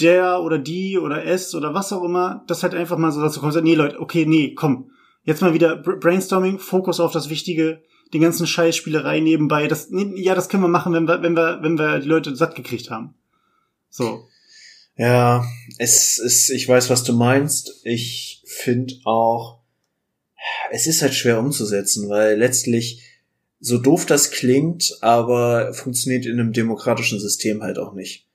der oder die oder es oder was auch immer, das halt einfach mal so dazu kommt, nee Leute, okay, nee, komm, jetzt mal wieder Brainstorming, Fokus auf das Wichtige, den ganzen Scheißspielerei nebenbei, das, ja, das können wir machen, wenn wir, wenn wir, wenn wir die Leute satt gekriegt haben. So. Ja, es ist, ich weiß, was du meinst. Ich finde auch, es ist halt schwer umzusetzen, weil letztlich, so doof das klingt, aber funktioniert in einem demokratischen System halt auch nicht.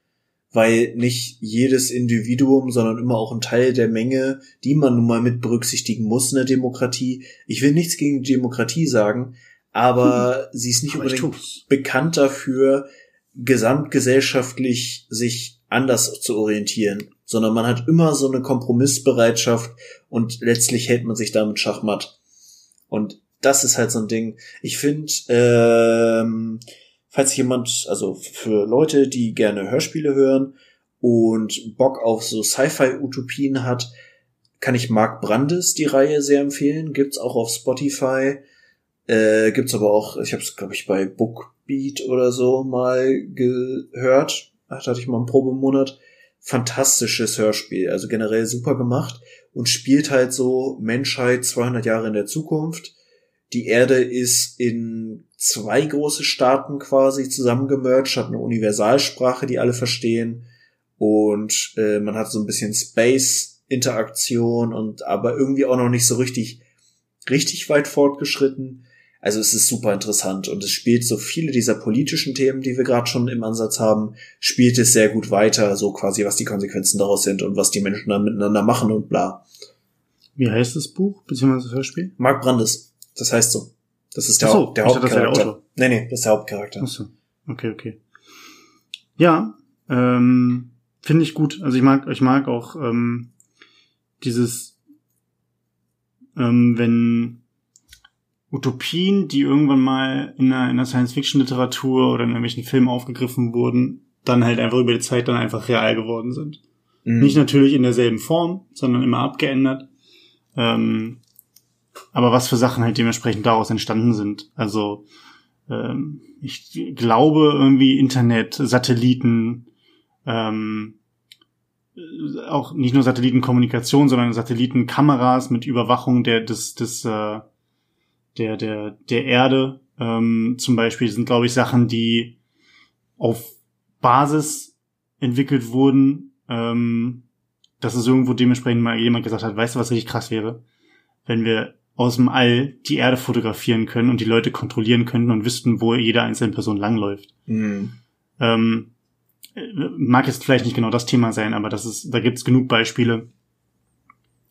Weil nicht jedes Individuum, sondern immer auch ein Teil der Menge, die man nun mal mit berücksichtigen muss in der Demokratie. Ich will nichts gegen die Demokratie sagen, aber hm. sie ist nicht aber unbedingt bekannt dafür, gesamtgesellschaftlich sich anders zu orientieren, sondern man hat immer so eine Kompromissbereitschaft und letztlich hält man sich damit schachmatt. Und das ist halt so ein Ding. Ich finde, ähm, falls jemand, also für Leute, die gerne Hörspiele hören und Bock auf so Sci-Fi-Utopien hat, kann ich Mark Brandes die Reihe sehr empfehlen. Gibt's auch auf Spotify. Äh, gibt's aber auch, ich habe es glaube ich bei Bookbeat oder so mal gehört. Ach, da hatte ich mal einen Probemonat. Fantastisches Hörspiel, also generell super gemacht und spielt halt so Menschheit 200 Jahre in der Zukunft. Die Erde ist in zwei große Staaten quasi zusammengemerged, hat eine Universalsprache, die alle verstehen und äh, man hat so ein bisschen Space-Interaktion und aber irgendwie auch noch nicht so richtig richtig weit fortgeschritten. Also es ist super interessant und es spielt so viele dieser politischen Themen, die wir gerade schon im Ansatz haben, spielt es sehr gut weiter, so quasi, was die Konsequenzen daraus sind und was die Menschen dann miteinander machen und bla. Wie heißt das Buch, beziehungsweise das Hörspiel? Mark Brandes. Das heißt so. Das ist der, so, der Hauptcharakter. Das der nee, nee, das ist der Hauptcharakter. Ach so. Okay, okay. Ja, ähm, finde ich gut. Also ich mag, ich mag auch ähm, dieses, ähm, wenn Utopien, die irgendwann mal in einer, in einer Science-Fiction-Literatur oder in irgendwelchen Filmen aufgegriffen wurden, dann halt einfach über die Zeit dann einfach real geworden sind. Mhm. Nicht natürlich in derselben Form, sondern immer abgeändert. Ähm, aber was für Sachen halt dementsprechend daraus entstanden sind. Also ähm, ich glaube irgendwie Internet, Satelliten, ähm, auch nicht nur Satellitenkommunikation, sondern Satellitenkameras mit Überwachung der des des äh, der, der, der Erde ähm, zum Beispiel sind, glaube ich, Sachen, die auf Basis entwickelt wurden, ähm, dass es irgendwo dementsprechend mal jemand gesagt hat, weißt du, was richtig krass wäre? Wenn wir aus dem All die Erde fotografieren können und die Leute kontrollieren könnten und wüssten, wo jede einzelne Person langläuft. Mhm. Ähm, mag jetzt vielleicht nicht genau das Thema sein, aber das ist, da gibt's genug Beispiele,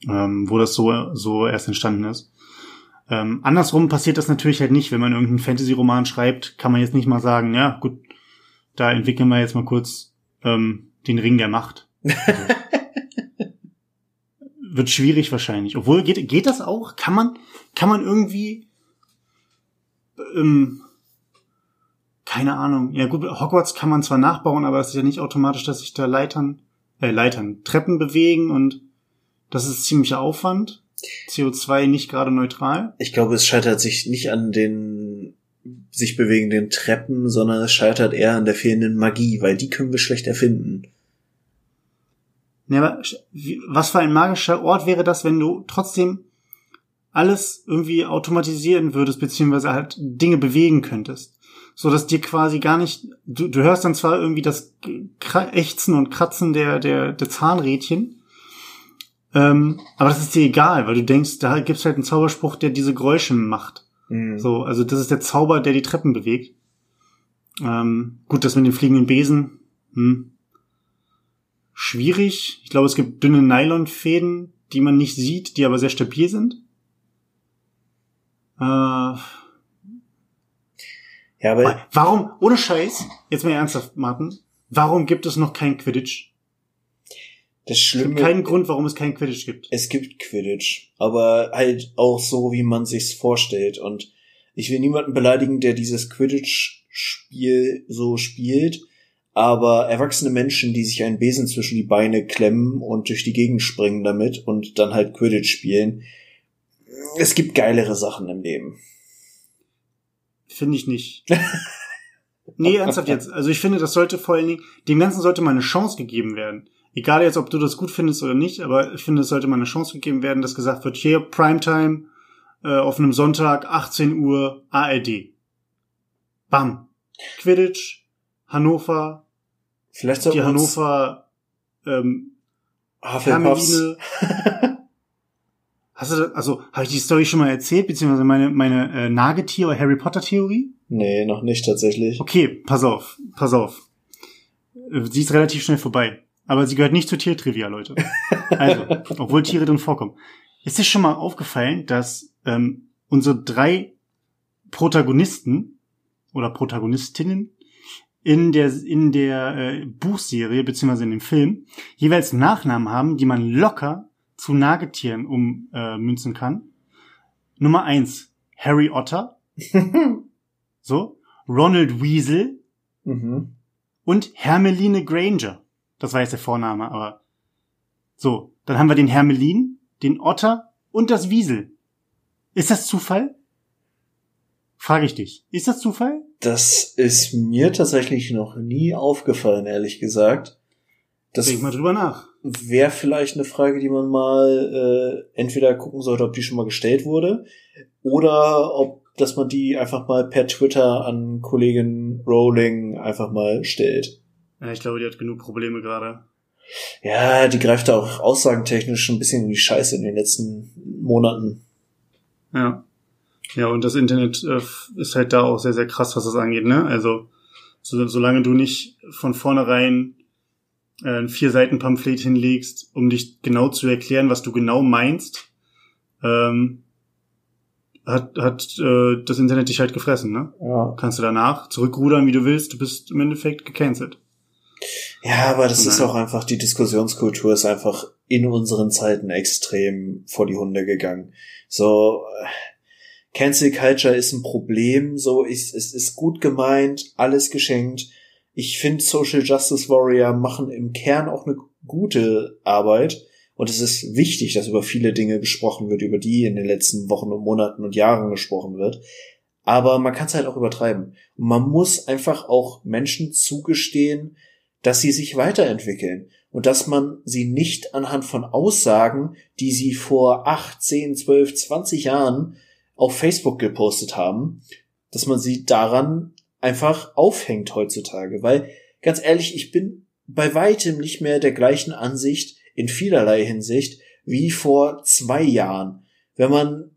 ähm, wo das so, so erst entstanden ist. Ähm, andersrum passiert das natürlich halt nicht, wenn man irgendeinen Fantasy-Roman schreibt, kann man jetzt nicht mal sagen, ja, gut, da entwickeln wir jetzt mal kurz ähm, den Ring der Macht. Also, [laughs] wird schwierig wahrscheinlich. Obwohl, geht, geht das auch? Kann man, kann man irgendwie, ähm, keine Ahnung. Ja gut, Hogwarts kann man zwar nachbauen, aber es ist ja nicht automatisch, dass sich da Leitern, äh, Leitern, Treppen bewegen und das ist ziemlicher Aufwand. CO2 nicht gerade neutral. Ich glaube, es scheitert sich nicht an den sich bewegenden Treppen, sondern es scheitert eher an der fehlenden Magie, weil die können wir schlecht erfinden. Ja, aber was für ein magischer Ort wäre das, wenn du trotzdem alles irgendwie automatisieren würdest, beziehungsweise halt Dinge bewegen könntest? So dass dir quasi gar nicht, du, du hörst dann zwar irgendwie das Ächzen und Kratzen der, der, der Zahnrädchen, ähm, aber das ist dir egal, weil du denkst, da gibt's halt einen Zauberspruch, der diese Geräusche macht. Mhm. So, also das ist der Zauber, der die Treppen bewegt. Ähm, gut, das mit dem fliegenden Besen, hm, schwierig. Ich glaube, es gibt dünne Nylonfäden, die man nicht sieht, die aber sehr stabil sind. Äh, ja, aber warum, ohne Scheiß, jetzt mal ernsthaft, Martin, warum gibt es noch kein Quidditch? Das Schlimme, es gibt keinen Grund, warum es kein Quidditch gibt. Es gibt Quidditch, aber halt auch so, wie man sich's vorstellt. Und ich will niemanden beleidigen, der dieses Quidditch-Spiel so spielt, aber erwachsene Menschen, die sich einen Besen zwischen die Beine klemmen und durch die Gegend springen damit und dann halt Quidditch spielen, es gibt geilere Sachen im Leben. Finde ich nicht. nee, ernsthaft jetzt. Also ich finde, das sollte vor allen Dingen, dem Ganzen sollte mal eine Chance gegeben werden. Egal jetzt, ob du das gut findest oder nicht, aber ich finde, es sollte mal eine Chance gegeben werden, dass gesagt wird, hier, Primetime, äh, auf einem Sonntag, 18 Uhr, ARD. Bam. Quidditch, Hannover, Vielleicht die Hannover ähm, Hermeline. [laughs] Hast du das, also habe ich die Story schon mal erzählt, beziehungsweise meine meine äh, Nagetier oder Harry Potter Theorie? Nee, noch nicht tatsächlich. Okay, pass auf, pass auf. Sie ist relativ schnell vorbei, aber sie gehört nicht zur Tiertrivia, Leute. Also, [laughs] obwohl Tiere drin vorkommen. Ist dir schon mal aufgefallen, dass ähm, unsere drei Protagonisten oder Protagonistinnen in der, in der äh, Buchserie beziehungsweise in dem Film jeweils Nachnamen haben, die man locker zu Nagetieren ummünzen äh, kann. Nummer eins, Harry Otter. [laughs] so. Ronald Weasel. Mhm. Und Hermeline Granger. Das war jetzt der Vorname, aber. So. Dann haben wir den Hermelin, den Otter und das Wiesel. Ist das Zufall? Frage ich dich. Ist das Zufall? Das ist mir tatsächlich noch nie aufgefallen, ehrlich gesagt. Das Denk mal drüber nach. Wäre vielleicht eine Frage, die man mal äh, entweder gucken sollte, ob die schon mal gestellt wurde, oder ob, dass man die einfach mal per Twitter an Kollegin Rowling einfach mal stellt. Ja, ich glaube, die hat genug Probleme gerade. Ja, die greift da auch aussagentechnisch ein bisschen in die Scheiße in den letzten Monaten. Ja. Ja, und das Internet äh, ist halt da auch sehr, sehr krass, was das angeht, ne? Also, so, solange du nicht von vornherein äh, ein vier Seiten Pamphlet hinlegst, um dich genau zu erklären, was du genau meinst, ähm, hat, hat äh, das Internet dich halt gefressen, ne? Ja. Kannst du danach zurückrudern, wie du willst, du bist im Endeffekt gecancelt. Ja, aber das ist auch einfach, die Diskussionskultur ist einfach in unseren Zeiten extrem vor die Hunde gegangen. So, äh, Cancel Culture ist ein Problem, so ist, es ist gut gemeint, alles geschenkt. Ich finde Social Justice Warrior machen im Kern auch eine gute Arbeit. Und es ist wichtig, dass über viele Dinge gesprochen wird, über die in den letzten Wochen und Monaten und Jahren gesprochen wird. Aber man kann es halt auch übertreiben. Und man muss einfach auch Menschen zugestehen, dass sie sich weiterentwickeln und dass man sie nicht anhand von Aussagen, die sie vor 8, 10, 12, 20 Jahren auf Facebook gepostet haben, dass man sie daran einfach aufhängt heutzutage. Weil, ganz ehrlich, ich bin bei weitem nicht mehr der gleichen Ansicht in vielerlei Hinsicht wie vor zwei Jahren. Wenn man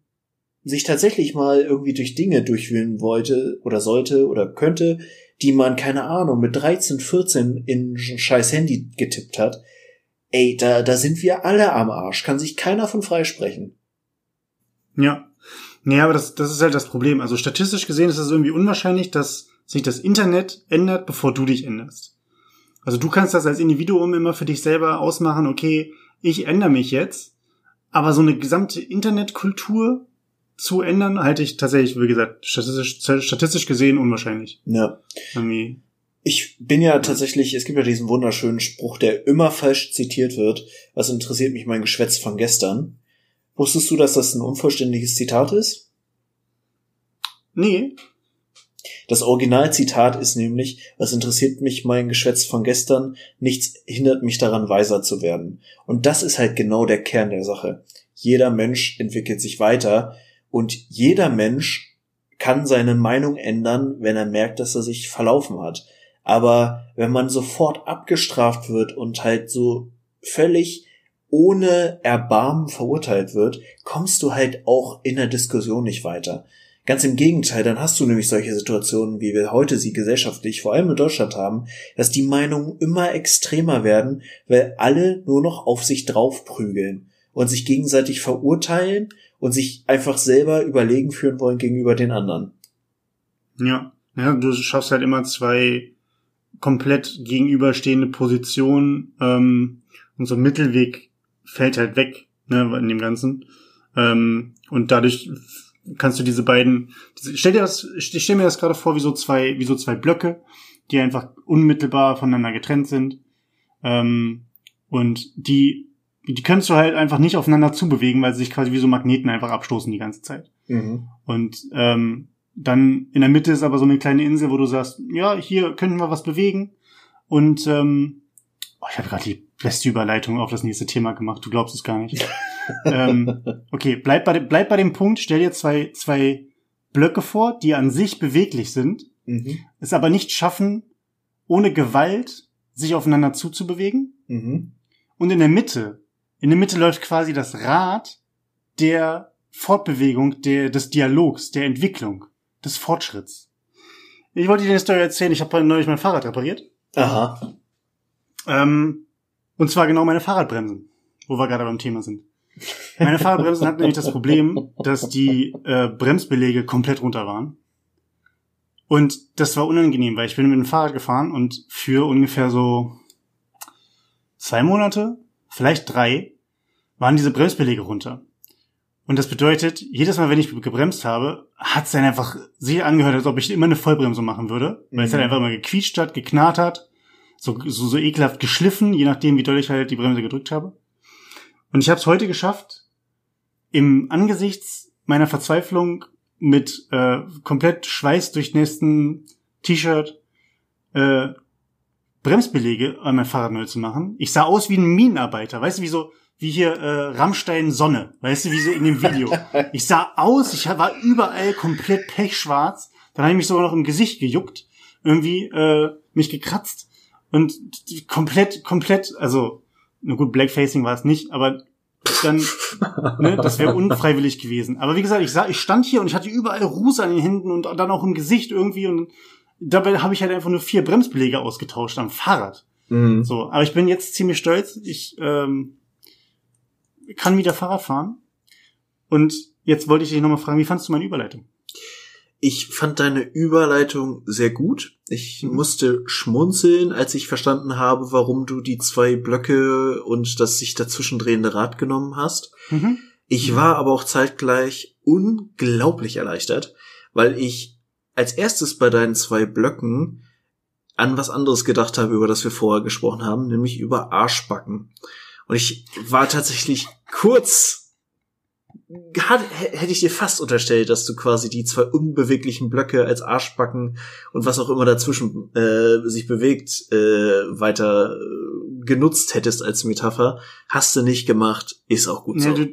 sich tatsächlich mal irgendwie durch Dinge durchwühlen wollte oder sollte oder könnte, die man, keine Ahnung, mit 13, 14 in ein scheiß Handy getippt hat, ey, da, da sind wir alle am Arsch. Kann sich keiner von freisprechen. Ja. Nee, aber das, das ist halt das Problem. Also statistisch gesehen ist es irgendwie unwahrscheinlich, dass sich das Internet ändert, bevor du dich änderst. Also du kannst das als Individuum immer für dich selber ausmachen, okay, ich ändere mich jetzt, aber so eine gesamte Internetkultur zu ändern, halte ich tatsächlich, wie gesagt, statistisch, statistisch gesehen unwahrscheinlich. Ja. Irgendwie. Ich bin ja tatsächlich, es gibt ja diesen wunderschönen Spruch, der immer falsch zitiert wird. Was interessiert mich mein Geschwätz von gestern? Wusstest du, dass das ein unvollständiges Zitat ist? Nee. Das Originalzitat ist nämlich, was interessiert mich mein Geschwätz von gestern, nichts hindert mich daran, weiser zu werden. Und das ist halt genau der Kern der Sache. Jeder Mensch entwickelt sich weiter und jeder Mensch kann seine Meinung ändern, wenn er merkt, dass er sich verlaufen hat. Aber wenn man sofort abgestraft wird und halt so völlig ohne Erbarmen verurteilt wird, kommst du halt auch in der Diskussion nicht weiter. Ganz im Gegenteil, dann hast du nämlich solche Situationen, wie wir heute sie gesellschaftlich, vor allem in Deutschland haben, dass die Meinungen immer extremer werden, weil alle nur noch auf sich draufprügeln und sich gegenseitig verurteilen und sich einfach selber überlegen führen wollen gegenüber den anderen. Ja, ja, du schaffst halt immer zwei komplett gegenüberstehende Positionen ähm, und so ein Mittelweg fällt halt weg ne, in dem Ganzen. Ähm, und dadurch kannst du diese beiden, stell dir das, ich stell mir das gerade vor wie so zwei, wie so zwei Blöcke, die einfach unmittelbar voneinander getrennt sind. Ähm, und die, die kannst du halt einfach nicht aufeinander zubewegen, weil sie sich quasi wie so Magneten einfach abstoßen die ganze Zeit. Mhm. Und ähm, dann in der Mitte ist aber so eine kleine Insel, wo du sagst, ja, hier könnten wir was bewegen. Und ähm, oh, ich habe gerade die beste Überleitung auf das nächste Thema gemacht. Du glaubst es gar nicht. [laughs] ähm, okay, bleib bei, dem, bleib bei dem Punkt. Stell dir zwei, zwei Blöcke vor, die an sich beweglich sind, mhm. es aber nicht schaffen, ohne Gewalt sich aufeinander zuzubewegen. Mhm. Und in der Mitte, in der Mitte läuft quasi das Rad der Fortbewegung, der, des Dialogs, der Entwicklung, des Fortschritts. Ich wollte dir eine Story erzählen. Ich habe neulich mein Fahrrad repariert. Aha. Ähm, und zwar genau meine Fahrradbremsen, wo wir gerade beim Thema sind. Meine Fahrradbremsen hatten nämlich das Problem, dass die äh, Bremsbeläge komplett runter waren. Und das war unangenehm, weil ich bin mit dem Fahrrad gefahren und für ungefähr so zwei Monate, vielleicht drei, waren diese Bremsbeläge runter. Und das bedeutet, jedes Mal, wenn ich gebremst habe, hat es dann einfach sich angehört, als ob ich immer eine Vollbremsung machen würde, weil mhm. es halt einfach immer gequietscht hat, geknarrt hat so, so, so ekelhaft geschliffen, je nachdem, wie doll ich halt die Bremse gedrückt habe. Und ich habe es heute geschafft, im Angesichts meiner Verzweiflung mit äh, komplett schweißdurchnässten T-Shirt äh, Bremsbelege an mein Fahrrad neu zu machen. Ich sah aus wie ein Minenarbeiter, weißt du, wie so wie hier äh, Rammstein Sonne, weißt du, wie so in dem Video. [laughs] Ich sah aus, ich war überall komplett pechschwarz. Dann habe ich mich sogar noch im Gesicht gejuckt, irgendwie äh, mich gekratzt und komplett, komplett, also, na gut, Blackfacing war es nicht, aber dann, ne, das wäre unfreiwillig gewesen. Aber wie gesagt, ich sah, ich stand hier und ich hatte überall Ruß an den Händen und dann auch im Gesicht irgendwie und dabei habe ich halt einfach nur vier Bremsbeläge ausgetauscht am Fahrrad. Mhm. So, aber ich bin jetzt ziemlich stolz. Ich ähm, kann wieder Fahrrad fahren. Und jetzt wollte ich dich nochmal fragen, wie fandst du meine Überleitung? Ich fand deine Überleitung sehr gut. Ich mhm. musste schmunzeln, als ich verstanden habe, warum du die zwei Blöcke und das sich dazwischen drehende Rad genommen hast. Mhm. Ich mhm. war aber auch zeitgleich unglaublich erleichtert, weil ich als erstes bei deinen zwei Blöcken an was anderes gedacht habe, über das wir vorher gesprochen haben, nämlich über Arschbacken. Und ich war tatsächlich kurz hätte ich dir fast unterstellt, dass du quasi die zwei unbeweglichen Blöcke als Arschbacken und was auch immer dazwischen äh, sich bewegt äh, weiter äh, genutzt hättest als Metapher. Hast du nicht gemacht, ist auch gut ja, so. Du,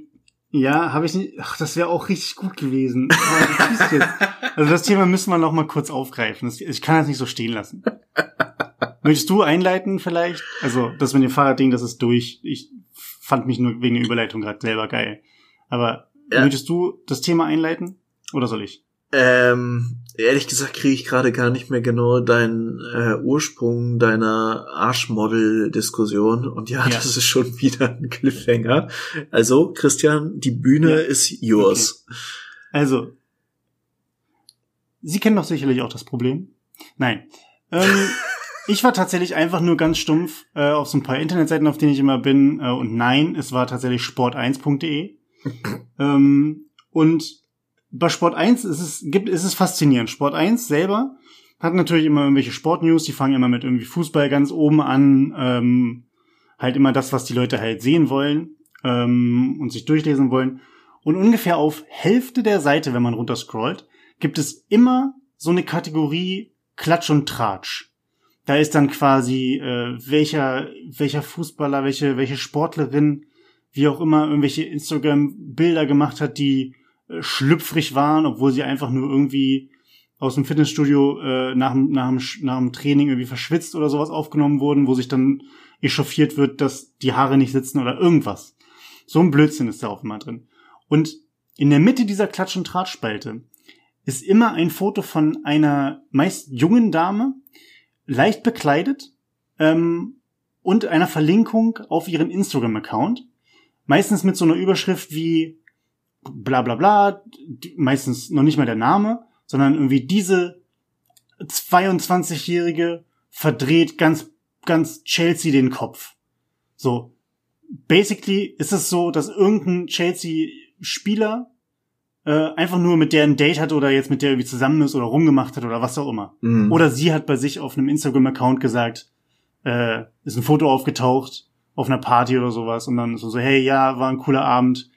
ja, habe ich nicht. Ach, das wäre auch richtig gut gewesen. [laughs] also das Thema müssen wir noch mal kurz aufgreifen. Das, ich kann das nicht so stehen lassen. Möchtest du einleiten vielleicht? Also das mit dem Fahrradding, das ist durch. Ich fand mich nur wegen der Überleitung gerade selber geil. Aber ja. Möchtest du das Thema einleiten oder soll ich? Ähm, ehrlich gesagt kriege ich gerade gar nicht mehr genau deinen äh, Ursprung deiner Arschmodel-Diskussion. Und ja, ja, das ist schon wieder ein Cliffhanger. Also, Christian, die Bühne ja. ist yours. Okay. Also, Sie kennen doch sicherlich auch das Problem. Nein. Ähm, [laughs] ich war tatsächlich einfach nur ganz stumpf äh, auf so ein paar Internetseiten, auf denen ich immer bin. Äh, und nein, es war tatsächlich sport1.de. [clears throat] ähm, und bei Sport 1 ist es, gibt, ist es faszinierend. Sport 1 selber hat natürlich immer irgendwelche Sportnews, die fangen immer mit irgendwie Fußball ganz oben an, ähm, halt immer das, was die Leute halt sehen wollen ähm, und sich durchlesen wollen. Und ungefähr auf Hälfte der Seite, wenn man runterscrollt, gibt es immer so eine Kategorie Klatsch und Tratsch. Da ist dann quasi äh, welcher welcher Fußballer, welche welche Sportlerin, wie auch immer, irgendwelche Instagram-Bilder gemacht hat, die schlüpfrig waren, obwohl sie einfach nur irgendwie aus dem Fitnessstudio äh, nach, nach, nach dem Training irgendwie verschwitzt oder sowas aufgenommen wurden, wo sich dann echauffiert wird, dass die Haare nicht sitzen oder irgendwas. So ein Blödsinn ist da auch immer drin. Und in der Mitte dieser Klatsch- und Drahtspalte ist immer ein Foto von einer meist jungen Dame, leicht bekleidet ähm, und einer Verlinkung auf ihren Instagram-Account. Meistens mit so einer Überschrift wie bla bla bla, meistens noch nicht mal der Name, sondern irgendwie diese 22-Jährige verdreht ganz, ganz Chelsea den Kopf. So. Basically ist es so, dass irgendein Chelsea-Spieler äh, einfach nur mit der ein Date hat oder jetzt mit der irgendwie zusammen ist oder rumgemacht hat oder was auch immer. Mhm. Oder sie hat bei sich auf einem Instagram-Account gesagt, äh, ist ein Foto aufgetaucht auf einer Party oder sowas und dann so, so hey, ja, war ein cooler Abend.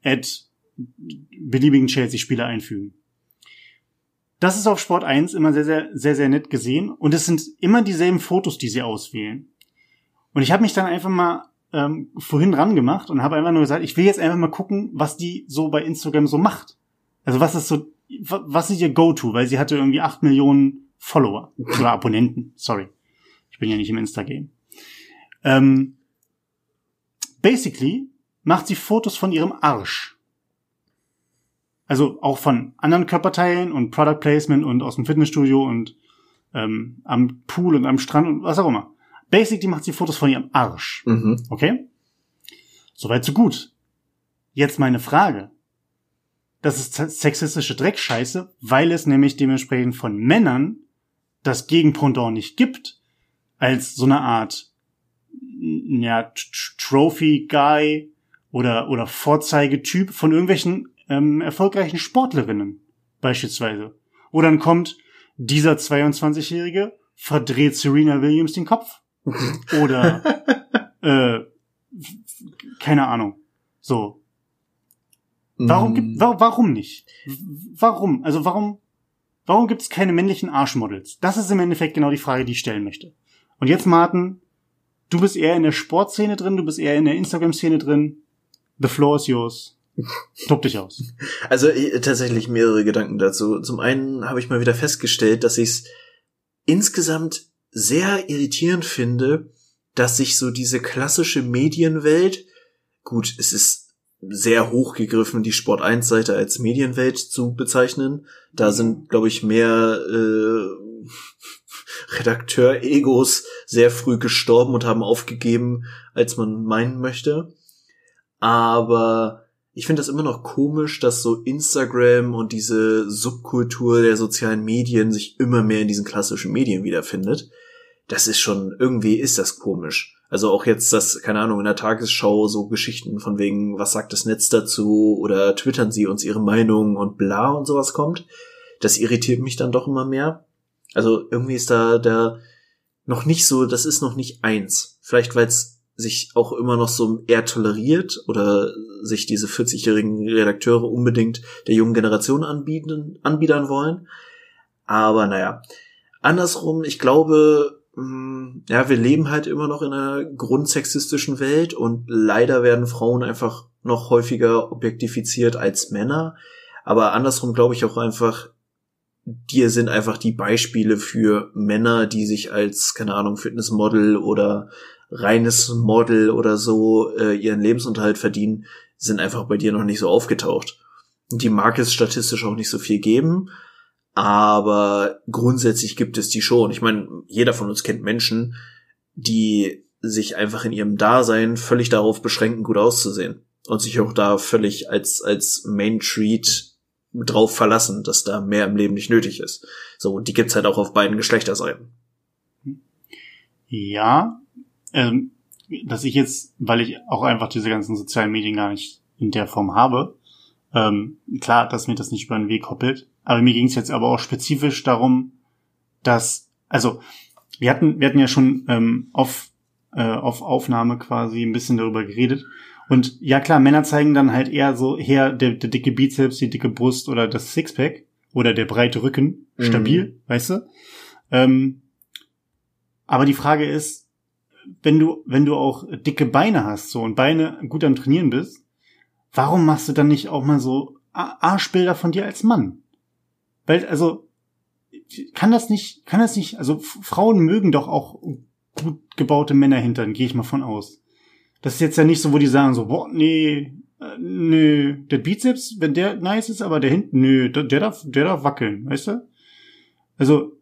Ed beliebigen Chelsea-Spieler einfügen. Das ist auf Sport 1 immer sehr, sehr, sehr, sehr nett gesehen. Und es sind immer dieselben Fotos, die sie auswählen. Und ich habe mich dann einfach mal ähm, vorhin ran gemacht und habe einfach nur gesagt, ich will jetzt einfach mal gucken, was die so bei Instagram so macht. Also was ist so, was ist ihr Go-To? Weil sie hatte irgendwie acht Millionen Follower oder [laughs] Abonnenten. Sorry, ich bin ja nicht im Insta-Game. Ähm, basically macht sie Fotos von ihrem Arsch. Also auch von anderen Körperteilen und Product Placement und aus dem Fitnessstudio und ähm, am Pool und am Strand und was auch immer. Basic, die macht sie Fotos von ihrem Arsch. Mhm. Okay? Soweit so gut. Jetzt meine Frage. Das ist sexistische Dreckscheiße, weil es nämlich dementsprechend von Männern das Gegenpendant nicht gibt, als so eine Art ja, Trophy Guy oder, oder Vorzeigetyp von irgendwelchen ähm, erfolgreichen Sportlerinnen beispielsweise. Wo dann kommt, dieser 22-Jährige verdreht Serena Williams den Kopf. Oder [laughs] äh, keine Ahnung. So. Warum gibt, wa warum nicht? Warum? Also warum, warum gibt es keine männlichen Arschmodels? Das ist im Endeffekt genau die Frage, die ich stellen möchte. Und jetzt, Martin, du bist eher in der Sportszene drin, du bist eher in der Instagram-Szene drin. The floor is yours. Tob dich aus. [laughs] Also tatsächlich mehrere Gedanken dazu. Zum einen habe ich mal wieder festgestellt, dass ich es insgesamt sehr irritierend finde, dass sich so diese klassische Medienwelt, gut, es ist sehr hochgegriffen, die Sport 1 Seite als Medienwelt zu bezeichnen. Da mhm. sind, glaube ich, mehr äh, [laughs] Redakteur-Egos sehr früh gestorben und haben aufgegeben, als man meinen möchte. Aber ich finde das immer noch komisch, dass so Instagram und diese Subkultur der sozialen Medien sich immer mehr in diesen klassischen Medien wiederfindet. Das ist schon, irgendwie ist das komisch. Also auch jetzt das, keine Ahnung, in der Tagesschau so Geschichten von wegen, was sagt das Netz dazu oder twittern sie uns ihre Meinung und bla und sowas kommt. Das irritiert mich dann doch immer mehr. Also irgendwie ist da der noch nicht so, das ist noch nicht eins. Vielleicht weil es sich auch immer noch so eher toleriert oder sich diese 40-jährigen Redakteure unbedingt der jungen Generation anbieten, anbiedern wollen. Aber naja, andersrum, ich glaube, ja, wir leben halt immer noch in einer grundsexistischen Welt und leider werden Frauen einfach noch häufiger objektifiziert als Männer. Aber andersrum glaube ich auch einfach, dir sind einfach die Beispiele für Männer, die sich als, keine Ahnung, Fitnessmodel oder reines Model oder so äh, ihren Lebensunterhalt verdienen, sind einfach bei dir noch nicht so aufgetaucht. Die mag es statistisch auch nicht so viel geben. Aber grundsätzlich gibt es die schon. Ich meine, jeder von uns kennt Menschen, die sich einfach in ihrem Dasein völlig darauf beschränken, gut auszusehen. Und sich auch da völlig als, als Main Treat drauf verlassen, dass da mehr im Leben nicht nötig ist. So, und die gibt's halt auch auf beiden Geschlechterseiten. Ja, ähm, dass ich jetzt, weil ich auch einfach diese ganzen sozialen Medien gar nicht in der Form habe, ähm, klar, dass mir das nicht über den Weg koppelt. Aber mir ging es jetzt aber auch spezifisch darum, dass, also wir hatten, wir hatten ja schon ähm, auf, äh, auf Aufnahme quasi ein bisschen darüber geredet. Und ja klar, Männer zeigen dann halt eher so her der, der dicke Bizeps, die dicke Brust oder das Sixpack oder der breite Rücken, stabil, mhm. weißt du? Ähm, aber die Frage ist, wenn du, wenn du auch dicke Beine hast so und Beine gut am Trainieren bist, warum machst du dann nicht auch mal so Arschbilder von dir als Mann? Weil, also, kann das nicht, kann das nicht, also Frauen mögen doch auch gut gebaute Männer hintern, gehe ich mal von aus. Das ist jetzt ja nicht so, wo die sagen so, boah, nee, äh, nö, der Bizeps, wenn der nice ist, aber der hinten, nö, der, der darf, der darf wackeln, weißt du? Also,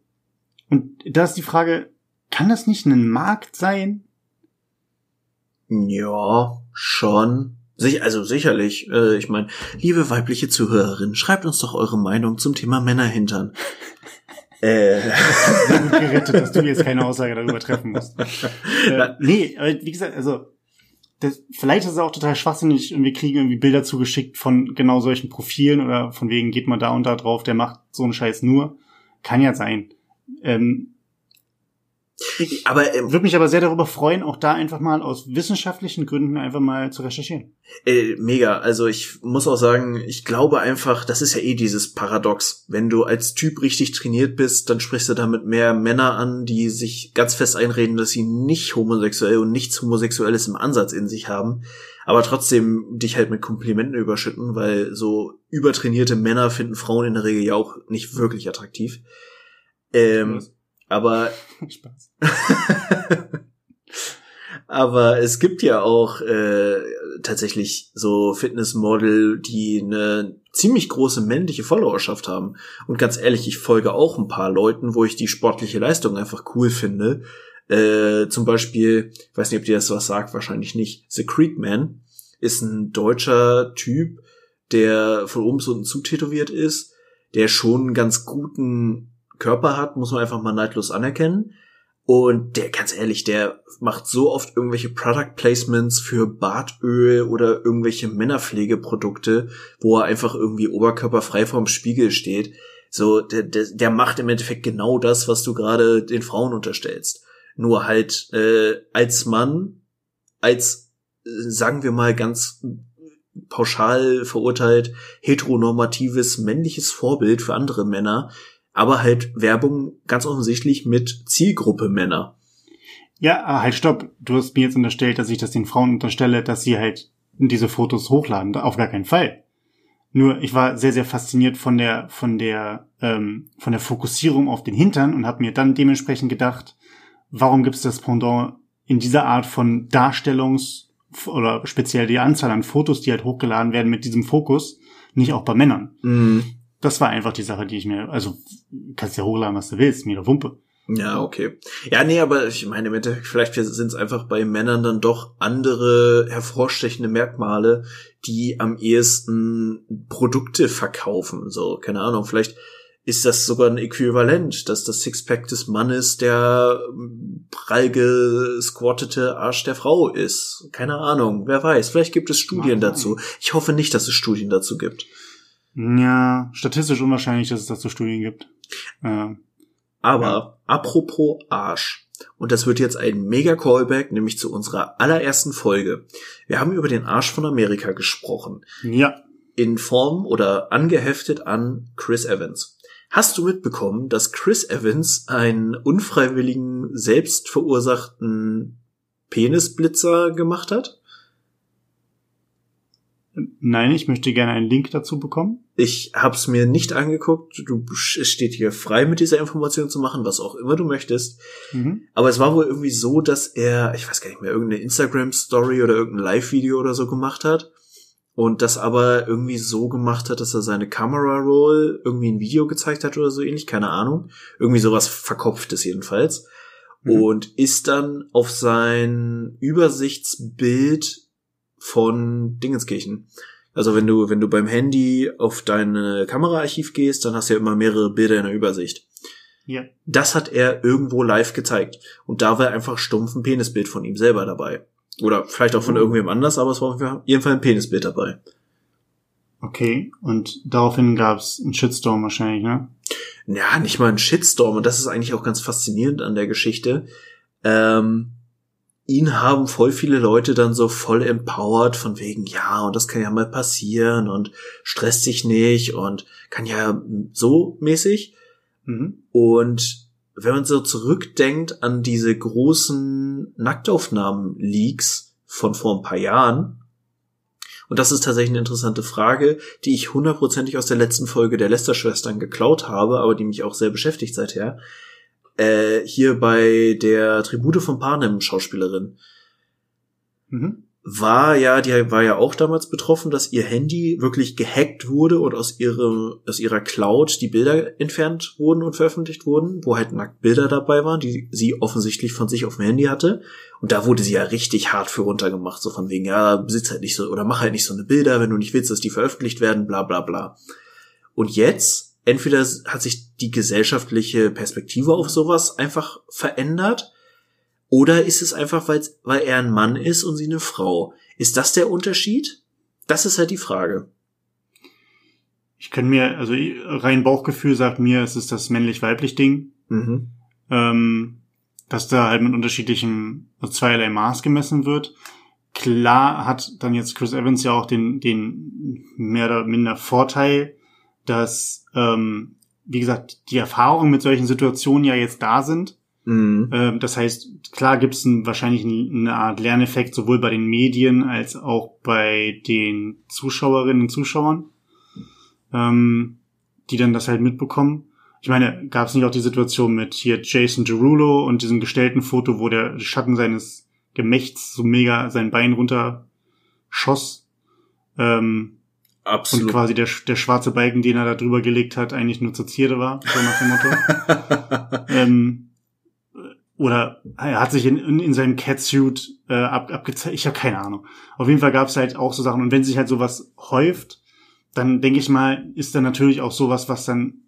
und da ist die Frage, kann das nicht ein Markt sein? Ja, schon. Sich, also sicherlich. Äh, ich meine, liebe weibliche Zuhörerin, schreibt uns doch eure Meinung zum Thema Männerhintern. [laughs] äh. Sehr gut gerettet, dass du jetzt keine Aussage darüber treffen musst. Äh, nee, aber wie gesagt, also das, vielleicht ist es auch total schwachsinnig und wir kriegen irgendwie Bilder zugeschickt von genau solchen Profilen oder von wegen geht man da und da drauf, der macht so einen Scheiß nur. Kann ja sein. Ähm, aber ähm, würde mich aber sehr darüber freuen, auch da einfach mal aus wissenschaftlichen Gründen einfach mal zu recherchieren. Äh, mega. Also ich muss auch sagen, ich glaube einfach, das ist ja eh dieses Paradox. Wenn du als Typ richtig trainiert bist, dann sprichst du damit mehr Männer an, die sich ganz fest einreden, dass sie nicht homosexuell und nichts Homosexuelles im Ansatz in sich haben, aber trotzdem dich halt mit Komplimenten überschütten, weil so übertrainierte Männer finden Frauen in der Regel ja auch nicht wirklich attraktiv. Ähm, aber [laughs] Spaß. [laughs] Aber es gibt ja auch äh, tatsächlich so Fitnessmodel, die eine ziemlich große männliche Followerschaft haben. Und ganz ehrlich, ich folge auch ein paar Leuten, wo ich die sportliche Leistung einfach cool finde. Äh, zum Beispiel, ich weiß nicht, ob dir das was sagt, wahrscheinlich nicht. The Creekman ist ein deutscher Typ, der von oben bis unten zutätowiert ist, der schon einen ganz guten Körper hat, muss man einfach mal neidlos anerkennen. Und der, ganz ehrlich, der macht so oft irgendwelche Product Placements für Bartöl oder irgendwelche Männerpflegeprodukte, wo er einfach irgendwie oberkörperfrei vorm Spiegel steht. So, der, der, der macht im Endeffekt genau das, was du gerade den Frauen unterstellst. Nur halt äh, als Mann, als, äh, sagen wir mal ganz pauschal verurteilt, heteronormatives männliches Vorbild für andere Männer, aber halt Werbung ganz offensichtlich mit Zielgruppe Männer. Ja, ah, halt stopp. Du hast mir jetzt unterstellt, dass ich das den Frauen unterstelle, dass sie halt diese Fotos hochladen. Auf gar keinen Fall. Nur ich war sehr, sehr fasziniert von der, von der, ähm, von der Fokussierung auf den Hintern und habe mir dann dementsprechend gedacht, warum gibt es das Pendant in dieser Art von Darstellungs- oder speziell die Anzahl an Fotos, die halt hochgeladen werden mit diesem Fokus, nicht auch bei Männern. Mhm das war einfach die Sache, die ich mir, also kannst ja hochladen, was du willst, mir eine Wumpe. Ja, okay. Ja, nee, aber ich meine, im Endeffekt, vielleicht sind es einfach bei Männern dann doch andere hervorstechende Merkmale, die am ehesten Produkte verkaufen. So, keine Ahnung, vielleicht ist das sogar ein Äquivalent, dass das Sixpack des Mannes der prall gesquattete Arsch der Frau ist. Keine Ahnung, wer weiß. Vielleicht gibt es Studien dazu. Ich hoffe nicht, dass es Studien dazu gibt. Ja, statistisch unwahrscheinlich, dass es dazu Studien gibt. Äh, Aber ja. apropos Arsch. Und das wird jetzt ein mega Callback, nämlich zu unserer allerersten Folge. Wir haben über den Arsch von Amerika gesprochen. Ja. In Form oder angeheftet an Chris Evans. Hast du mitbekommen, dass Chris Evans einen unfreiwilligen, selbst verursachten Penisblitzer gemacht hat? Nein, ich möchte gerne einen Link dazu bekommen. Ich hab's mir nicht angeguckt. Du es steht hier frei mit dieser Information zu machen, was auch immer du möchtest. Mhm. Aber es war wohl irgendwie so, dass er, ich weiß gar nicht mehr, irgendeine Instagram Story oder irgendein Live-Video oder so gemacht hat und das aber irgendwie so gemacht hat, dass er seine Camera Roll irgendwie ein Video gezeigt hat oder so ähnlich, keine Ahnung. Irgendwie sowas verkopftes jedenfalls. Mhm. Und ist dann auf sein Übersichtsbild von Dingenskirchen. Also wenn du, wenn du beim Handy auf dein Kameraarchiv gehst, dann hast du ja immer mehrere Bilder in der Übersicht. Ja. Das hat er irgendwo live gezeigt. Und da war einfach stumpf ein Penisbild von ihm selber dabei. Oder vielleicht auch von oh. irgendwem anders, aber es war auf jeden Fall ein Penisbild dabei. Okay, und daraufhin gab es einen Shitstorm wahrscheinlich, ne? Ja, nicht mal ein Shitstorm. Und das ist eigentlich auch ganz faszinierend an der Geschichte. Ähm, ihn haben voll viele Leute dann so voll empowered von wegen, ja, und das kann ja mal passieren und stresst sich nicht und kann ja so mäßig. Mhm. Und wenn man so zurückdenkt an diese großen Nacktaufnahmen-Leaks von vor ein paar Jahren, und das ist tatsächlich eine interessante Frage, die ich hundertprozentig aus der letzten Folge der Lester-Schwestern geklaut habe, aber die mich auch sehr beschäftigt seither. Äh, hier bei der Tribute von Panem Schauspielerin. Mhm war ja, die war ja auch damals betroffen, dass ihr Handy wirklich gehackt wurde und aus ihrem, aus ihrer Cloud die Bilder entfernt wurden und veröffentlicht wurden, wo halt nackt Bilder dabei waren, die sie offensichtlich von sich auf dem Handy hatte. Und da wurde sie ja richtig hart für runtergemacht, so von wegen, ja, besitz halt nicht so, oder mach halt nicht so eine Bilder, wenn du nicht willst, dass die veröffentlicht werden, bla, bla, bla. Und jetzt, entweder hat sich die gesellschaftliche Perspektive auf sowas einfach verändert, oder ist es einfach, weil, weil er ein Mann ist und sie eine Frau? Ist das der Unterschied? Das ist halt die Frage. Ich kann mir, also rein Bauchgefühl sagt mir, es ist das männlich-weiblich Ding. Mhm. Ähm, dass da halt mit unterschiedlichem, also zweierlei Maß gemessen wird. Klar hat dann jetzt Chris Evans ja auch den, den mehr oder minder Vorteil, dass, ähm, wie gesagt, die Erfahrungen mit solchen Situationen ja jetzt da sind Mhm. Ähm, das heißt, klar gibt es wahrscheinlich eine Art Lerneffekt sowohl bei den Medien als auch bei den Zuschauerinnen und Zuschauern, ähm, die dann das halt mitbekommen. Ich meine, gab es nicht auch die Situation mit hier Jason Derulo und diesem gestellten Foto, wo der Schatten seines Gemächts so mega sein Bein runter schoss? Ähm, Absolut. Und quasi der, der schwarze Balken, den er da drüber gelegt hat, eigentlich nur zur Zierde war, so nach dem Motto. [laughs] ähm, oder er hat sich in, in, in seinem Catsuit äh, ab, abgezeigt. Ich habe keine Ahnung. Auf jeden Fall gab es halt auch so Sachen. Und wenn sich halt sowas häuft, dann denke ich mal, ist da natürlich auch sowas, was dann,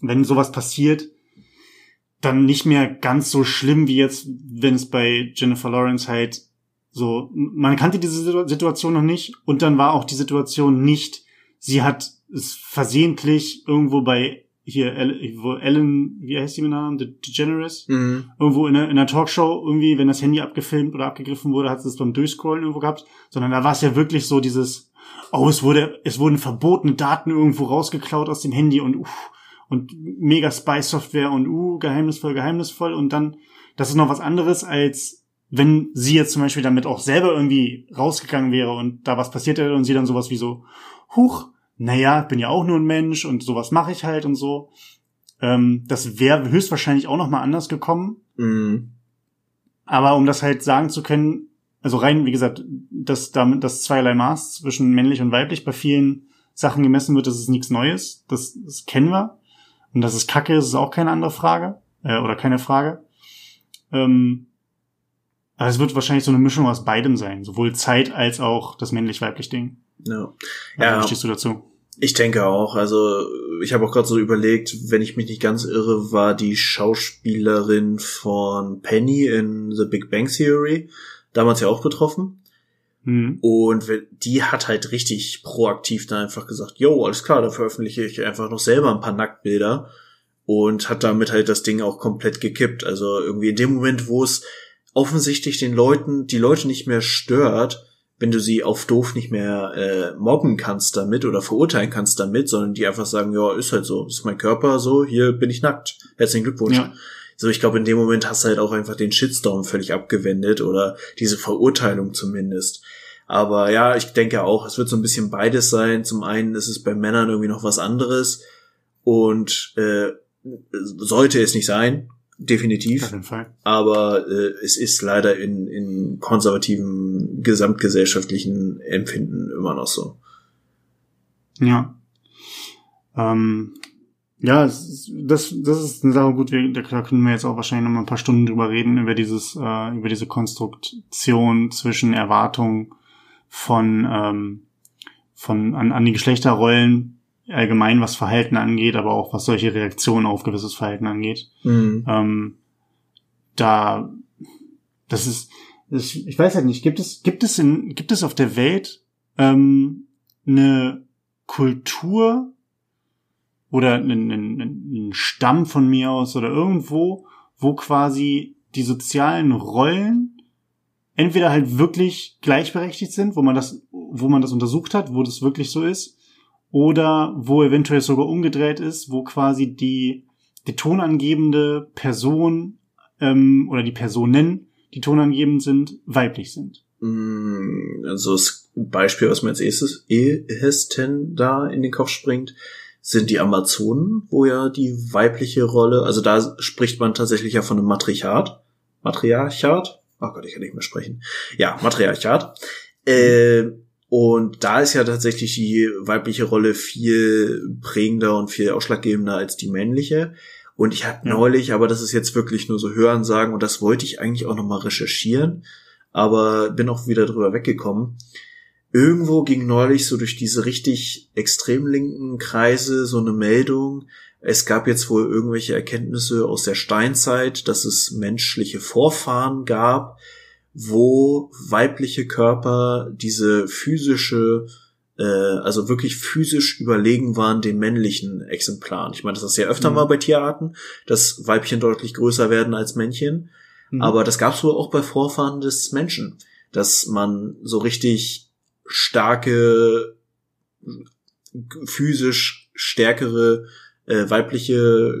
wenn sowas passiert, dann nicht mehr ganz so schlimm wie jetzt, wenn es bei Jennifer Lawrence halt so, man kannte diese Situation noch nicht und dann war auch die Situation nicht, sie hat es versehentlich irgendwo bei hier, wo Ellen, wie heißt die mit Namen? The DeGeneres? Mhm. Irgendwo in einer, in einer Talkshow irgendwie, wenn das Handy abgefilmt oder abgegriffen wurde, hat sie es beim Durchscrollen irgendwo gehabt, sondern da war es ja wirklich so dieses, oh, es wurde, es wurden verbotene Daten irgendwo rausgeklaut aus dem Handy und, uff, und mega Spy-Software und, uh, geheimnisvoll, geheimnisvoll und dann, das ist noch was anderes als, wenn sie jetzt zum Beispiel damit auch selber irgendwie rausgegangen wäre und da was passiert hätte und sie dann sowas wie so, huch, naja, bin ja auch nur ein Mensch und sowas mache ich halt und so. Ähm, das wäre höchstwahrscheinlich auch noch mal anders gekommen. Mhm. Aber um das halt sagen zu können, also rein, wie gesagt, dass damit das zweierlei Maß zwischen männlich und weiblich bei vielen Sachen gemessen wird, das ist nichts Neues. Das, das kennen wir. Und das ist Kacke, das ist auch keine andere Frage. Äh, oder keine Frage. Ähm, aber es wird wahrscheinlich so eine Mischung aus beidem sein. Sowohl Zeit als auch das männlich-weiblich Ding. Ja. ja. Wie stehst du dazu? Ich denke auch. Also ich habe auch gerade so überlegt, wenn ich mich nicht ganz irre, war die Schauspielerin von Penny in The Big Bang Theory damals ja auch betroffen. Mhm. Und die hat halt richtig proaktiv dann einfach gesagt, yo, alles klar, da veröffentliche ich einfach noch selber ein paar Nacktbilder und hat damit halt das Ding auch komplett gekippt. Also irgendwie in dem Moment, wo es offensichtlich den Leuten, die Leute nicht mehr stört, wenn du sie auf doof nicht mehr äh, mobben kannst damit oder verurteilen kannst damit, sondern die einfach sagen, ja, ist halt so, ist mein Körper so, hier bin ich nackt. Herzlichen Glückwunsch. Ja. So, ich glaube, in dem Moment hast du halt auch einfach den Shitstorm völlig abgewendet oder diese Verurteilung zumindest. Aber ja, ich denke auch, es wird so ein bisschen beides sein. Zum einen ist es bei Männern irgendwie noch was anderes und äh, sollte es nicht sein, definitiv. Auf jeden Fall. Aber äh, es ist leider in, in konservativen gesamtgesellschaftlichen Empfinden immer noch so. Ja. Ähm, ja, es das, das ist eine Sache gut, wir, da können wir jetzt auch wahrscheinlich noch mal ein paar Stunden drüber reden, über dieses, äh, über diese Konstruktion zwischen Erwartung von, ähm, von an, an die Geschlechterrollen allgemein, was Verhalten angeht, aber auch was solche Reaktionen auf gewisses Verhalten angeht. Mhm. Ähm, da, das ist, das, ich weiß halt nicht, gibt es, gibt es in, gibt es auf der Welt ähm, eine Kultur oder einen, einen, einen Stamm von mir aus oder irgendwo, wo quasi die sozialen Rollen entweder halt wirklich gleichberechtigt sind, wo man das, wo man das untersucht hat, wo das wirklich so ist, oder wo eventuell sogar umgedreht ist, wo quasi die, die tonangebende Person ähm, oder die Personen, die tonangebend sind, weiblich sind. Mm, Also das Beispiel, was mir als erstes ehesten da in den Kopf springt, sind die Amazonen, wo ja die weibliche Rolle, also da spricht man tatsächlich ja von einem Matriarchat. Matriarchat? Oh Gott, ich kann nicht mehr sprechen. Ja, Matriarchat. Äh, und da ist ja tatsächlich die weibliche Rolle viel prägender und viel ausschlaggebender als die männliche. Und ich habe Ja. neulich, aber das ist jetzt wirklich nur so Hören sagen, und das wollte ich eigentlich auch nochmal recherchieren, aber bin auch wieder drüber weggekommen. Irgendwo ging neulich so durch diese richtig extrem linken Kreise so eine Meldung. Es gab jetzt wohl irgendwelche Erkenntnisse aus der Steinzeit, dass es menschliche Vorfahren gab, wo weibliche Körper diese physische, äh, also wirklich physisch überlegen waren den männlichen Exemplaren. Ich meine, das ist ja öfter Mhm. mal bei Tierarten, dass Weibchen deutlich größer werden als Männchen. Mhm. Aber das gab es wohl auch bei Vorfahren des Menschen, dass man so richtig starke, physisch stärkere äh, weibliche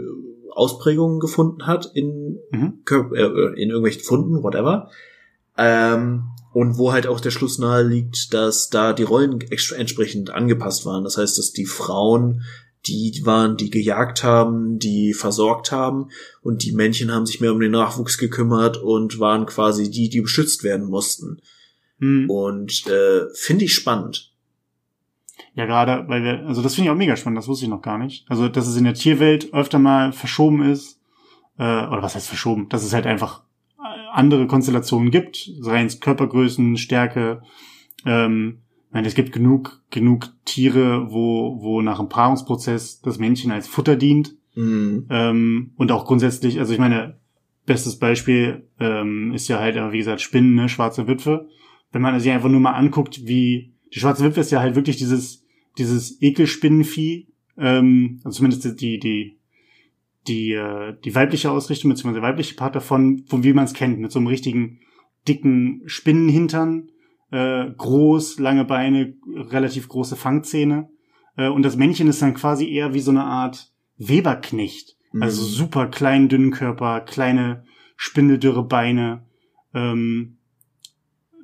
Ausprägungen gefunden hat in, Mhm. Äh, in irgendwelchen Funden, whatever. Ähm, und wo halt auch der Schluss nahe liegt, dass da die Rollen entsprechend angepasst waren. Das heißt, dass die Frauen die waren, die gejagt haben, die versorgt haben und die Männchen haben sich mehr um den Nachwuchs gekümmert und waren quasi die, die beschützt werden mussten. Mhm. Und äh, finde ich spannend. Ja, gerade, weil wir, also das finde ich auch mega spannend, das wusste ich noch gar nicht. Also, dass es in der Tierwelt öfter mal verschoben ist, äh, oder was heißt verschoben, dass es halt einfach andere Konstellationen gibt, seien es Körpergrößen, Stärke, ähm, ich meine, es gibt genug, genug Tiere, wo, wo nach dem Paarungsprozess das Männchen als Futter dient. Mhm. Ähm, und auch grundsätzlich, also ich meine, bestes Beispiel ähm, ist ja halt, wie gesagt, Spinnen, ne, schwarze Witwe. Wenn man sich einfach nur mal anguckt, wie die schwarze Witwe ist ja halt wirklich dieses, dieses Ekelspinnenvieh, ähm, also zumindest die, die, die, äh, die weibliche Ausrichtung, beziehungsweise der weibliche Part davon, von wie man es kennt, mit so einem richtigen dicken Spinnenhintern, äh, groß, lange Beine, relativ große Fangzähne. Äh, und das Männchen ist dann quasi eher wie so eine Art Weberknecht. Also Mhm. super kleinen, dünnen Körper, kleine, spindeldürre Beine. Ähm,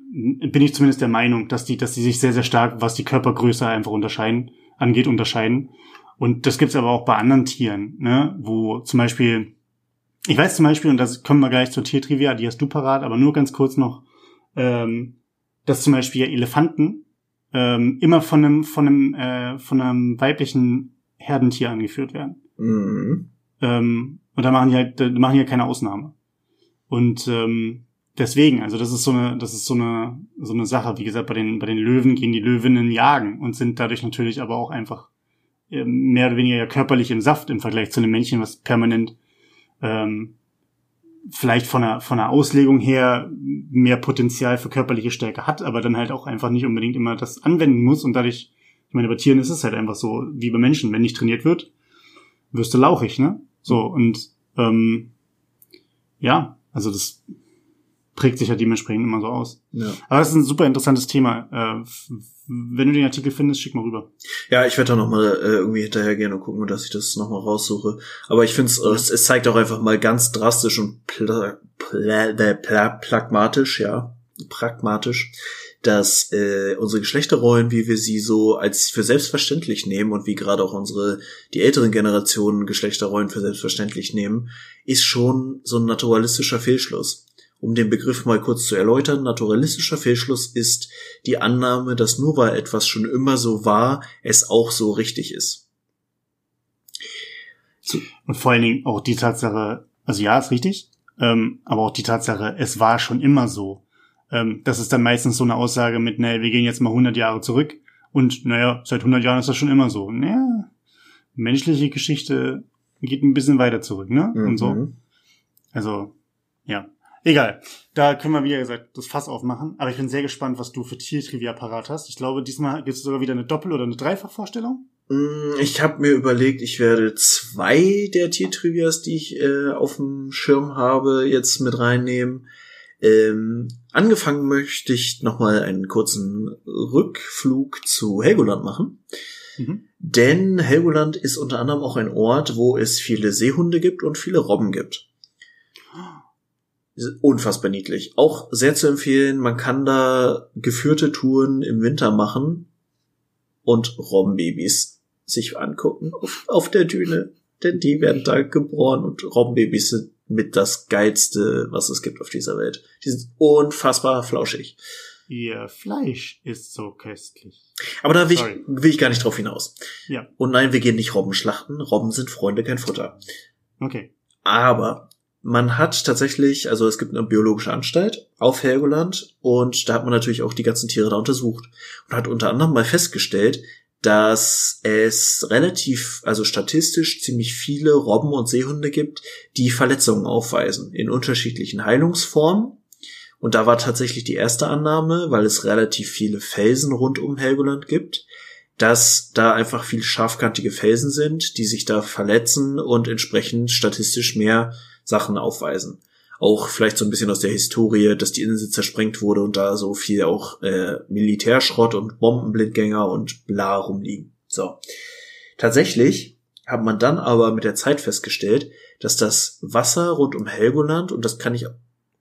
bin ich zumindest der Meinung, dass die, dass die sich sehr, sehr stark, was die Körpergröße einfach unterscheiden, angeht, unterscheiden. Und das gibt's aber auch bei anderen Tieren, ne, wo zum Beispiel, ich weiß zum Beispiel, und das kommen wir gleich zur Tiertrivia, die hast du parat, aber nur ganz kurz noch, ähm, dass zum Beispiel Elefanten ähm, immer von einem, von einem, äh, von einem weiblichen Herdentier angeführt werden. Mhm. Ähm, und da machen die halt, da machen die halt keine Ausnahme. Und ähm, deswegen, also das ist so eine, das ist so eine, so eine Sache. Wie gesagt, bei den, bei den Löwen gehen die Löwinnen jagen und sind dadurch natürlich aber auch einfach mehr oder weniger ja körperlich im Saft im Vergleich zu einem Männchen, was permanent ähm, vielleicht von der, von der Auslegung her mehr Potenzial für körperliche Stärke hat, aber dann halt auch einfach nicht unbedingt immer das anwenden muss und dadurch, ich meine, bei Tieren ist es halt einfach so, wie bei Menschen, wenn nicht trainiert wird, wirst du lauchig, ne? So, und ähm, ja, also das prägt sich ja dementsprechend immer so aus. Ja. Aber das ist ein super interessantes Thema. Äh, wenn du den Artikel findest, schick mal rüber. Ja, ich werde da nochmal äh, irgendwie hinterhergehen und gucken, dass ich das nochmal raussuche. Aber ich finde es, es zeigt auch einfach mal ganz drastisch und pla pla pla pragmatisch, ja, pragmatisch, dass äh, unsere Geschlechterrollen, wie wir sie so als für selbstverständlich nehmen und wie gerade auch unsere, die älteren Generationen Geschlechterrollen für selbstverständlich nehmen, ist schon so ein naturalistischer Fehlschluss. Um den Begriff mal kurz zu erläutern, naturalistischer Fehlschluss ist die Annahme, dass nur weil etwas schon immer so war, es auch so richtig ist. Und vor allen Dingen auch die Tatsache, also ja, ist richtig, ähm, aber auch die Tatsache, es war schon immer so. Ähm, das ist dann meistens so eine Aussage mit, naja, wir gehen jetzt mal 100 Jahre zurück und naja, seit 100 Jahren ist das schon immer so. Naja, menschliche Geschichte geht ein bisschen weiter zurück, ne? Mhm. Und so. Mhm. Also, ja. Egal. Da können wir, wie gesagt, das Fass aufmachen. Aber ich bin sehr gespannt, was du für Tiertrivia parat hast. Ich glaube, diesmal gibt es sogar wieder eine Doppel- oder eine Dreifachvorstellung. Mm, ich habe mir überlegt, ich werde zwei der Tiertrivias, die ich äh, auf dem Schirm habe, jetzt mit reinnehmen. Ähm, angefangen möchte ich nochmal einen kurzen Rückflug zu Helgoland machen. Mhm. Denn Helgoland ist unter anderem auch ein Ort, wo es viele Seehunde gibt und viele Robben gibt. Unfassbar niedlich. Auch sehr zu empfehlen, man kann da geführte Touren im Winter machen und Robbenbabys sich angucken auf, auf der Düne. Denn die werden da geboren und Robbenbabys sind mit das geilste, was es gibt auf dieser Welt. Die sind unfassbar flauschig. Ihr Fleisch ist so köstlich. Aber da will ich, will ich gar nicht drauf hinaus. Ja. Und nein, wir gehen nicht Robben schlachten. Robben sind Freunde, kein Futter. Okay. Aber man hat tatsächlich, also es gibt eine biologische Anstalt auf Helgoland und da hat man natürlich auch die ganzen Tiere da untersucht und hat unter anderem mal festgestellt, dass es relativ, also statistisch ziemlich viele Robben und Seehunde gibt, die Verletzungen aufweisen in unterschiedlichen Heilungsformen. Und da war tatsächlich die erste Annahme, weil es relativ viele Felsen rund um Helgoland gibt, dass da einfach viel scharfkantige Felsen sind, die sich da verletzen und entsprechend statistisch mehr Sachen aufweisen auch vielleicht so ein bisschen aus der Historie, dass die Insel zersprengt wurde und da so viel auch äh, Militärschrott und Bombenblindgänger und bla rumliegen. So. Tatsächlich hat man dann aber mit der Zeit festgestellt, dass das Wasser rund um Helgoland, und das kann ich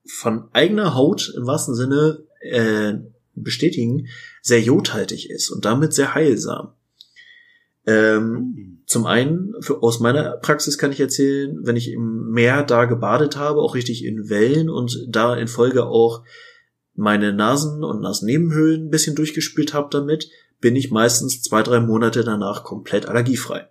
von eigener Haut im wahrsten Sinne äh, bestätigen, sehr jodhaltig ist und damit sehr heilsam. Ähm, mhm. Zum einen, für, aus meiner Praxis kann ich erzählen, wenn ich im Meer da gebadet habe, auch richtig in Wellen und da in Folge auch meine Nasen- und Nasennebenhöhlen ein bisschen durchgespült habe damit, bin ich meistens zwei, drei Monate danach komplett allergiefrei.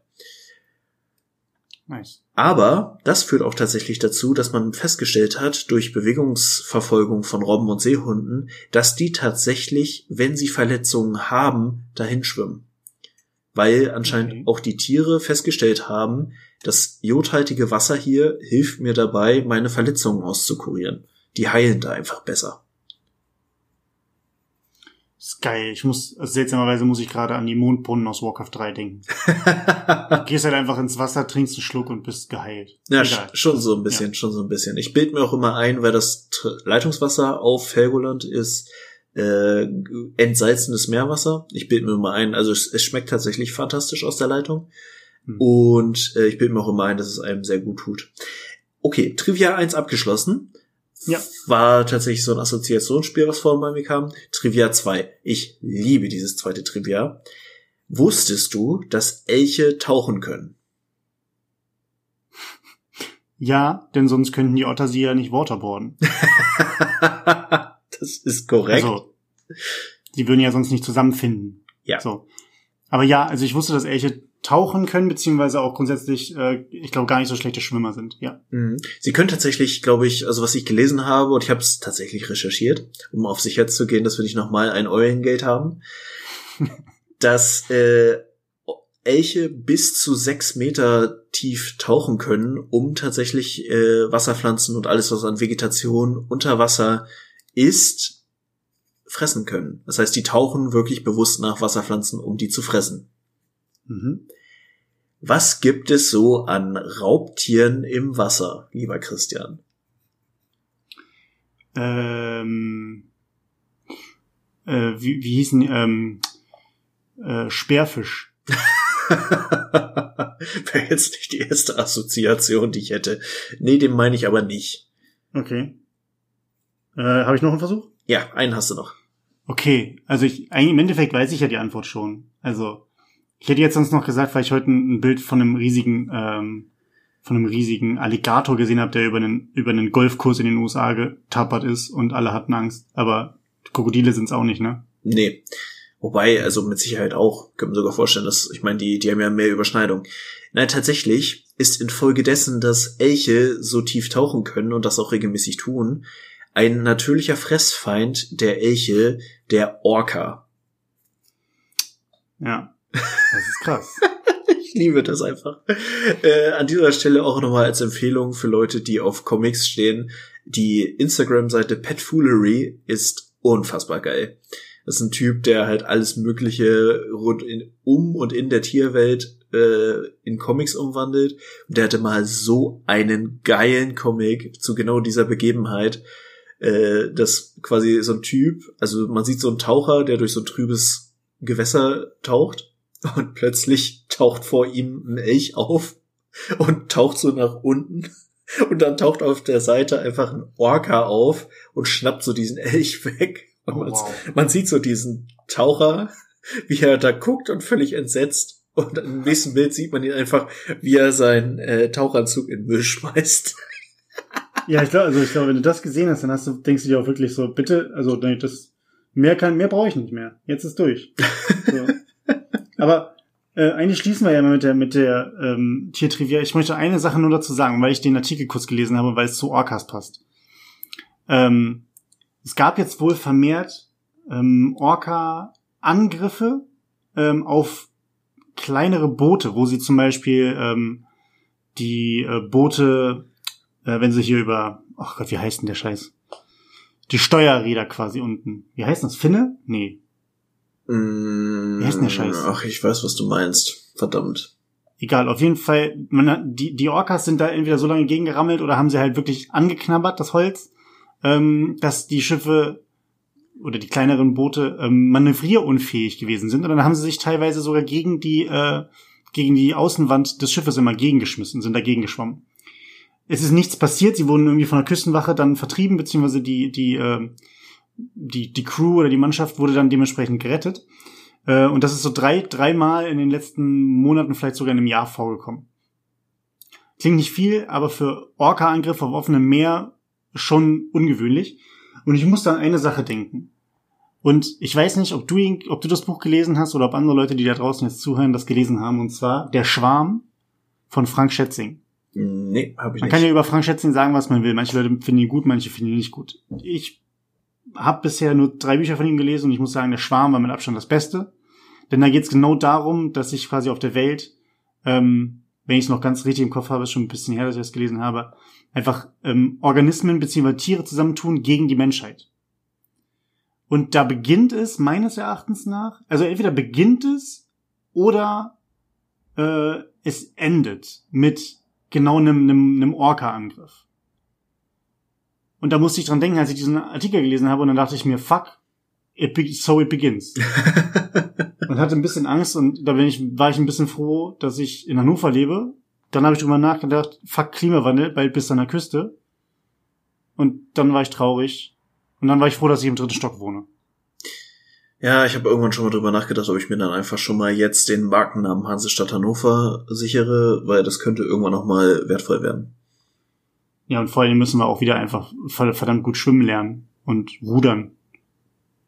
Nice. Aber das führt auch tatsächlich dazu, dass man festgestellt hat, durch Bewegungsverfolgung von Robben und Seehunden, dass die tatsächlich, wenn sie Verletzungen haben, dahin schwimmen weil anscheinend okay. auch die Tiere festgestellt haben, das jodhaltige Wasser hier hilft mir dabei, meine Verletzungen auszukurieren. Die heilen da einfach besser. Das ist geil. Ich muss, also seltsamerweise muss ich gerade an die Mondbrunnen aus Warcraft 3 denken. [laughs] du gehst halt einfach ins Wasser, trinkst einen Schluck und bist geheilt. Ja, Egal. schon so ein bisschen, ja. schon so ein bisschen. Ich bild mir auch immer ein, weil das Leitungswasser auf Helgoland ist, äh, entsalzendes Meerwasser. Ich bilde mir immer ein, also es, es, schmeckt tatsächlich fantastisch aus der Leitung. Mhm. Und äh, ich bilde mir auch immer ein, dass es einem sehr gut tut. Okay, Trivia 1 abgeschlossen. Ja. War tatsächlich so ein Assoziationsspiel, was vorhin bei mir kam. Trivia 2. Ich liebe dieses zweite Trivia. Wusstest du, dass Elche tauchen können? Ja, denn sonst könnten die Otter sie ja nicht waterboarden. [laughs] Das ist korrekt. Also, die würden ja sonst nicht zusammenfinden. Ja. So. Aber ja, also ich wusste, dass Elche tauchen können, beziehungsweise auch grundsätzlich, äh, ich glaube, gar nicht so schlechte Schwimmer sind, ja. Mhm. Sie können tatsächlich, glaube ich, also was ich gelesen habe, und ich habe es tatsächlich recherchiert, um auf sicher zu gehen, dass wir nicht nochmal ein Eulengate haben, [laughs] dass äh, Elche bis zu sechs Meter tief tauchen können, um tatsächlich äh, Wasserpflanzen und alles, was an Vegetation unter Wasser ist, fressen können. Das heißt, die tauchen wirklich bewusst nach Wasserpflanzen, um die zu fressen. Mhm. Was gibt es so an Raubtieren im Wasser, lieber Christian? Ähm, äh, wie, wie hießen ähm, äh, Speerfisch? [laughs] Wäre jetzt nicht die erste Assoziation, die ich hätte. Nee, den meine ich aber nicht. Okay. Äh, Habe ich noch einen Versuch? Ja, einen hast du noch. Okay, also ich, eigentlich im Endeffekt weiß ich ja die Antwort schon. Also ich hätte jetzt sonst noch gesagt, weil ich heute ein, Bild von einem riesigen ähm, von einem riesigen Alligator gesehen habe, der über einen, über einen Golfkurs in den USA getappert ist und alle hatten Angst. Aber Krokodile sind's auch nicht, ne? Nee. Wobei, also mit Sicherheit auch, können wir sogar vorstellen, dass, ich meine, die, die haben ja mehr Überschneidung. Nein, tatsächlich ist infolgedessen, dass Elche so tief tauchen können und das auch regelmäßig tun, ein natürlicher Fressfeind der Elche, der Orca. Ja. Das ist krass. [laughs] ich liebe das einfach. Äh, an dieser Stelle auch nochmal als Empfehlung für Leute, die auf Comics stehen. Die Instagram-Seite Petfoolery ist unfassbar geil. Das ist ein Typ, der halt alles Mögliche rund in, um und in der Tierwelt äh, in Comics umwandelt. Und der hatte mal so einen geilen Comic zu genau dieser Begebenheit, äh, dass quasi so ein Typ, also man sieht so einen Taucher, der durch so ein trübes Gewässer taucht und plötzlich taucht vor ihm ein Elch auf und taucht so nach unten. Und dann taucht auf der Seite einfach ein Orca auf und schnappt so diesen Elch weg. Und man, wow. man sieht so diesen Taucher, wie er da guckt und völlig entsetzt. Und im nächsten Bild sieht man ihn einfach, wie er seinen äh, Tauchanzug in den Müll schmeißt. Ja, ich glaube, also ich glaube, wenn du das gesehen hast, dann hast du, denkst du dir auch wirklich so, bitte, also das mehr kann, mehr brauche ich nicht mehr. Jetzt ist durch. [laughs] So. Aber äh, eigentlich schließen wir ja mal mit der mit der ähm, Tiertrivia. Ich möchte eine Sache nur dazu sagen, weil ich den Artikel kurz gelesen habe, weil es zu Orcas passt. Ähm, es gab jetzt wohl vermehrt ähm, Orca-Angriffe ähm, auf kleinere Boote, wo sie zum Beispiel ähm, die äh, Boote, äh, wenn sie hier über, ach Gott, wie heißt denn der Scheiß? Die Steuerräder quasi unten. Wie heißt das? Finne? Nee. Mm, Wie heißt denn der Scheiß? Ach, ich weiß, was du meinst. Verdammt. Egal, auf jeden Fall, man, hat- die, die Orcas sind da entweder so lange gegengerammelt oder haben sie halt wirklich angeknabbert, das Holz, ähm, dass die Schiffe oder die kleineren Boote ähm, manövrierunfähig gewesen sind. Und dann haben sie sich teilweise sogar gegen die, äh, gegen die Außenwand des Schiffes immer gegengeschmissen, sind dagegen geschwommen. Es ist nichts passiert, sie wurden irgendwie von der Küstenwache dann vertrieben, beziehungsweise die, die, äh, die, die Crew oder die Mannschaft wurde dann dementsprechend gerettet. Äh, und das ist so drei, dreimal in den letzten Monaten, vielleicht sogar in einem Jahr vorgekommen. Klingt nicht viel, aber für Orca-Angriffe auf offenem Meer schon ungewöhnlich. Und ich muss da an eine Sache denken. Und ich weiß nicht, ob du, ihn, ob du das Buch gelesen hast oder ob andere Leute, die da draußen jetzt zuhören, das gelesen haben. Und zwar Der Schwarm von Frank Schätzing. Nee, hab ich Man nicht. kann ja über Frank Schätzing sagen, was man will. Manche Leute finden ihn gut, manche finden ihn nicht gut. Ich habe bisher nur drei Bücher von ihm gelesen und ich muss sagen, der Schwarm war mit Abstand das Beste. Denn da geht es genau darum, dass sich quasi auf der Welt, ähm, wenn ich es noch ganz richtig im Kopf habe, ist schon ein bisschen her, dass ich das gelesen habe, einfach ähm, Organismen bzw. Tiere zusammentun gegen die Menschheit. Und da beginnt es meines Erachtens nach, also entweder beginnt es oder äh, es endet mit genau einem, einem, einem Orca-Angriff. Und da musste ich dran denken, als ich diesen Artikel gelesen habe, und dann dachte ich mir, fuck, it so it begins. [laughs] und hatte ein bisschen Angst und da bin ich, war ich ein bisschen froh, dass ich in Hannover lebe. Dann habe ich drüber nachgedacht, fuck Klimawandel, bald bis an der Küste. Und dann war ich traurig. Und dann war ich froh, dass ich im dritten Stock wohne. Ja, ich habe irgendwann schon mal drüber nachgedacht, ob ich mir dann einfach schon mal jetzt den Markennamen Hansestadt Hannover sichere, weil das könnte irgendwann noch mal wertvoll werden. Ja, und vor allem müssen wir auch wieder einfach verdammt gut schwimmen lernen und rudern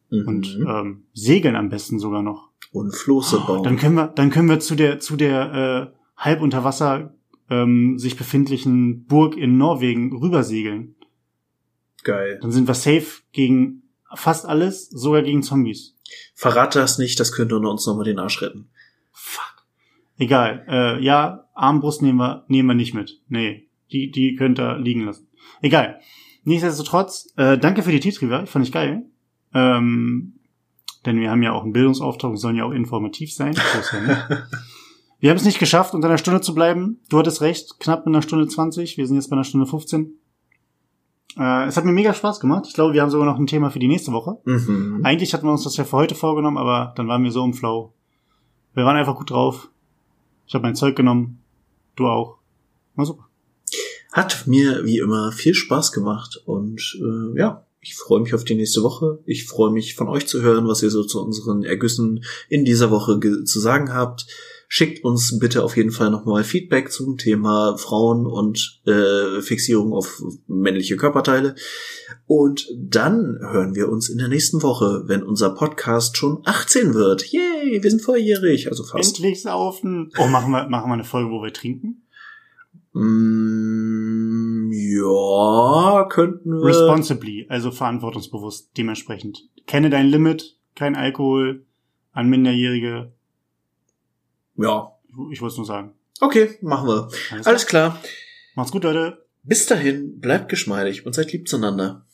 Mhm. und ähm, segeln am besten sogar noch. und Floße bauen. Dann können wir, dann können wir zu der zu der äh, halb unter Wasser ähm, sich befindlichen Burg in Norwegen rübersegeln. Geil. Dann sind wir safe gegen fast alles, sogar gegen Zombies. Verrate das nicht, das könnte uns noch mal den Arsch retten. Fuck. Egal. Äh, ja, Armbrust nehmen wir, nehmen wir nicht mit. Nee, die, die könnt ihr liegen lassen. Egal. Nichtsdestotrotz, äh, danke für die Tiertrivia, fand ich geil. Ähm, denn wir haben ja auch einen Bildungsauftrag und sollen ja auch informativ sein. [laughs] Wir haben es nicht geschafft, unter einer Stunde zu bleiben. Du hattest recht, knapp in einer Stunde 20. Wir sind jetzt bei einer Stunde 15. Äh, es hat mir mega Spaß gemacht. Ich glaube, wir haben sogar noch ein Thema für die nächste Woche. Mhm. Eigentlich hatten wir uns das ja für heute vorgenommen, aber dann waren wir so im Flow. Wir waren einfach gut drauf. Ich habe mein Zeug genommen. Du auch. War super. Hat mir wie immer viel Spaß gemacht und äh, ja, Ich freue mich auf die nächste Woche. Ich freue mich von euch zu hören, was ihr so zu unseren Ergüssen in dieser Woche zu sagen habt. Schickt uns bitte auf jeden Fall nochmal Feedback zum Thema Frauen und äh, Fixierung auf männliche Körperteile. Und dann hören wir uns in der nächsten Woche, wenn unser Podcast schon 18 wird. Yay, wir sind volljährig, also fast. Endlich saufen. Oh, machen wir, machen wir eine Folge, wo wir trinken? Mm, ja, könnten wir. Responsibly, also verantwortungsbewusst, dementsprechend. Kenne dein Limit, kein Alkohol an Minderjährige. Ja. Ich wollte es nur sagen. Okay, machen wir. Alles, Alles klar. Macht's gut, Leute. Bis dahin, bleibt geschmeidig und seid lieb zueinander.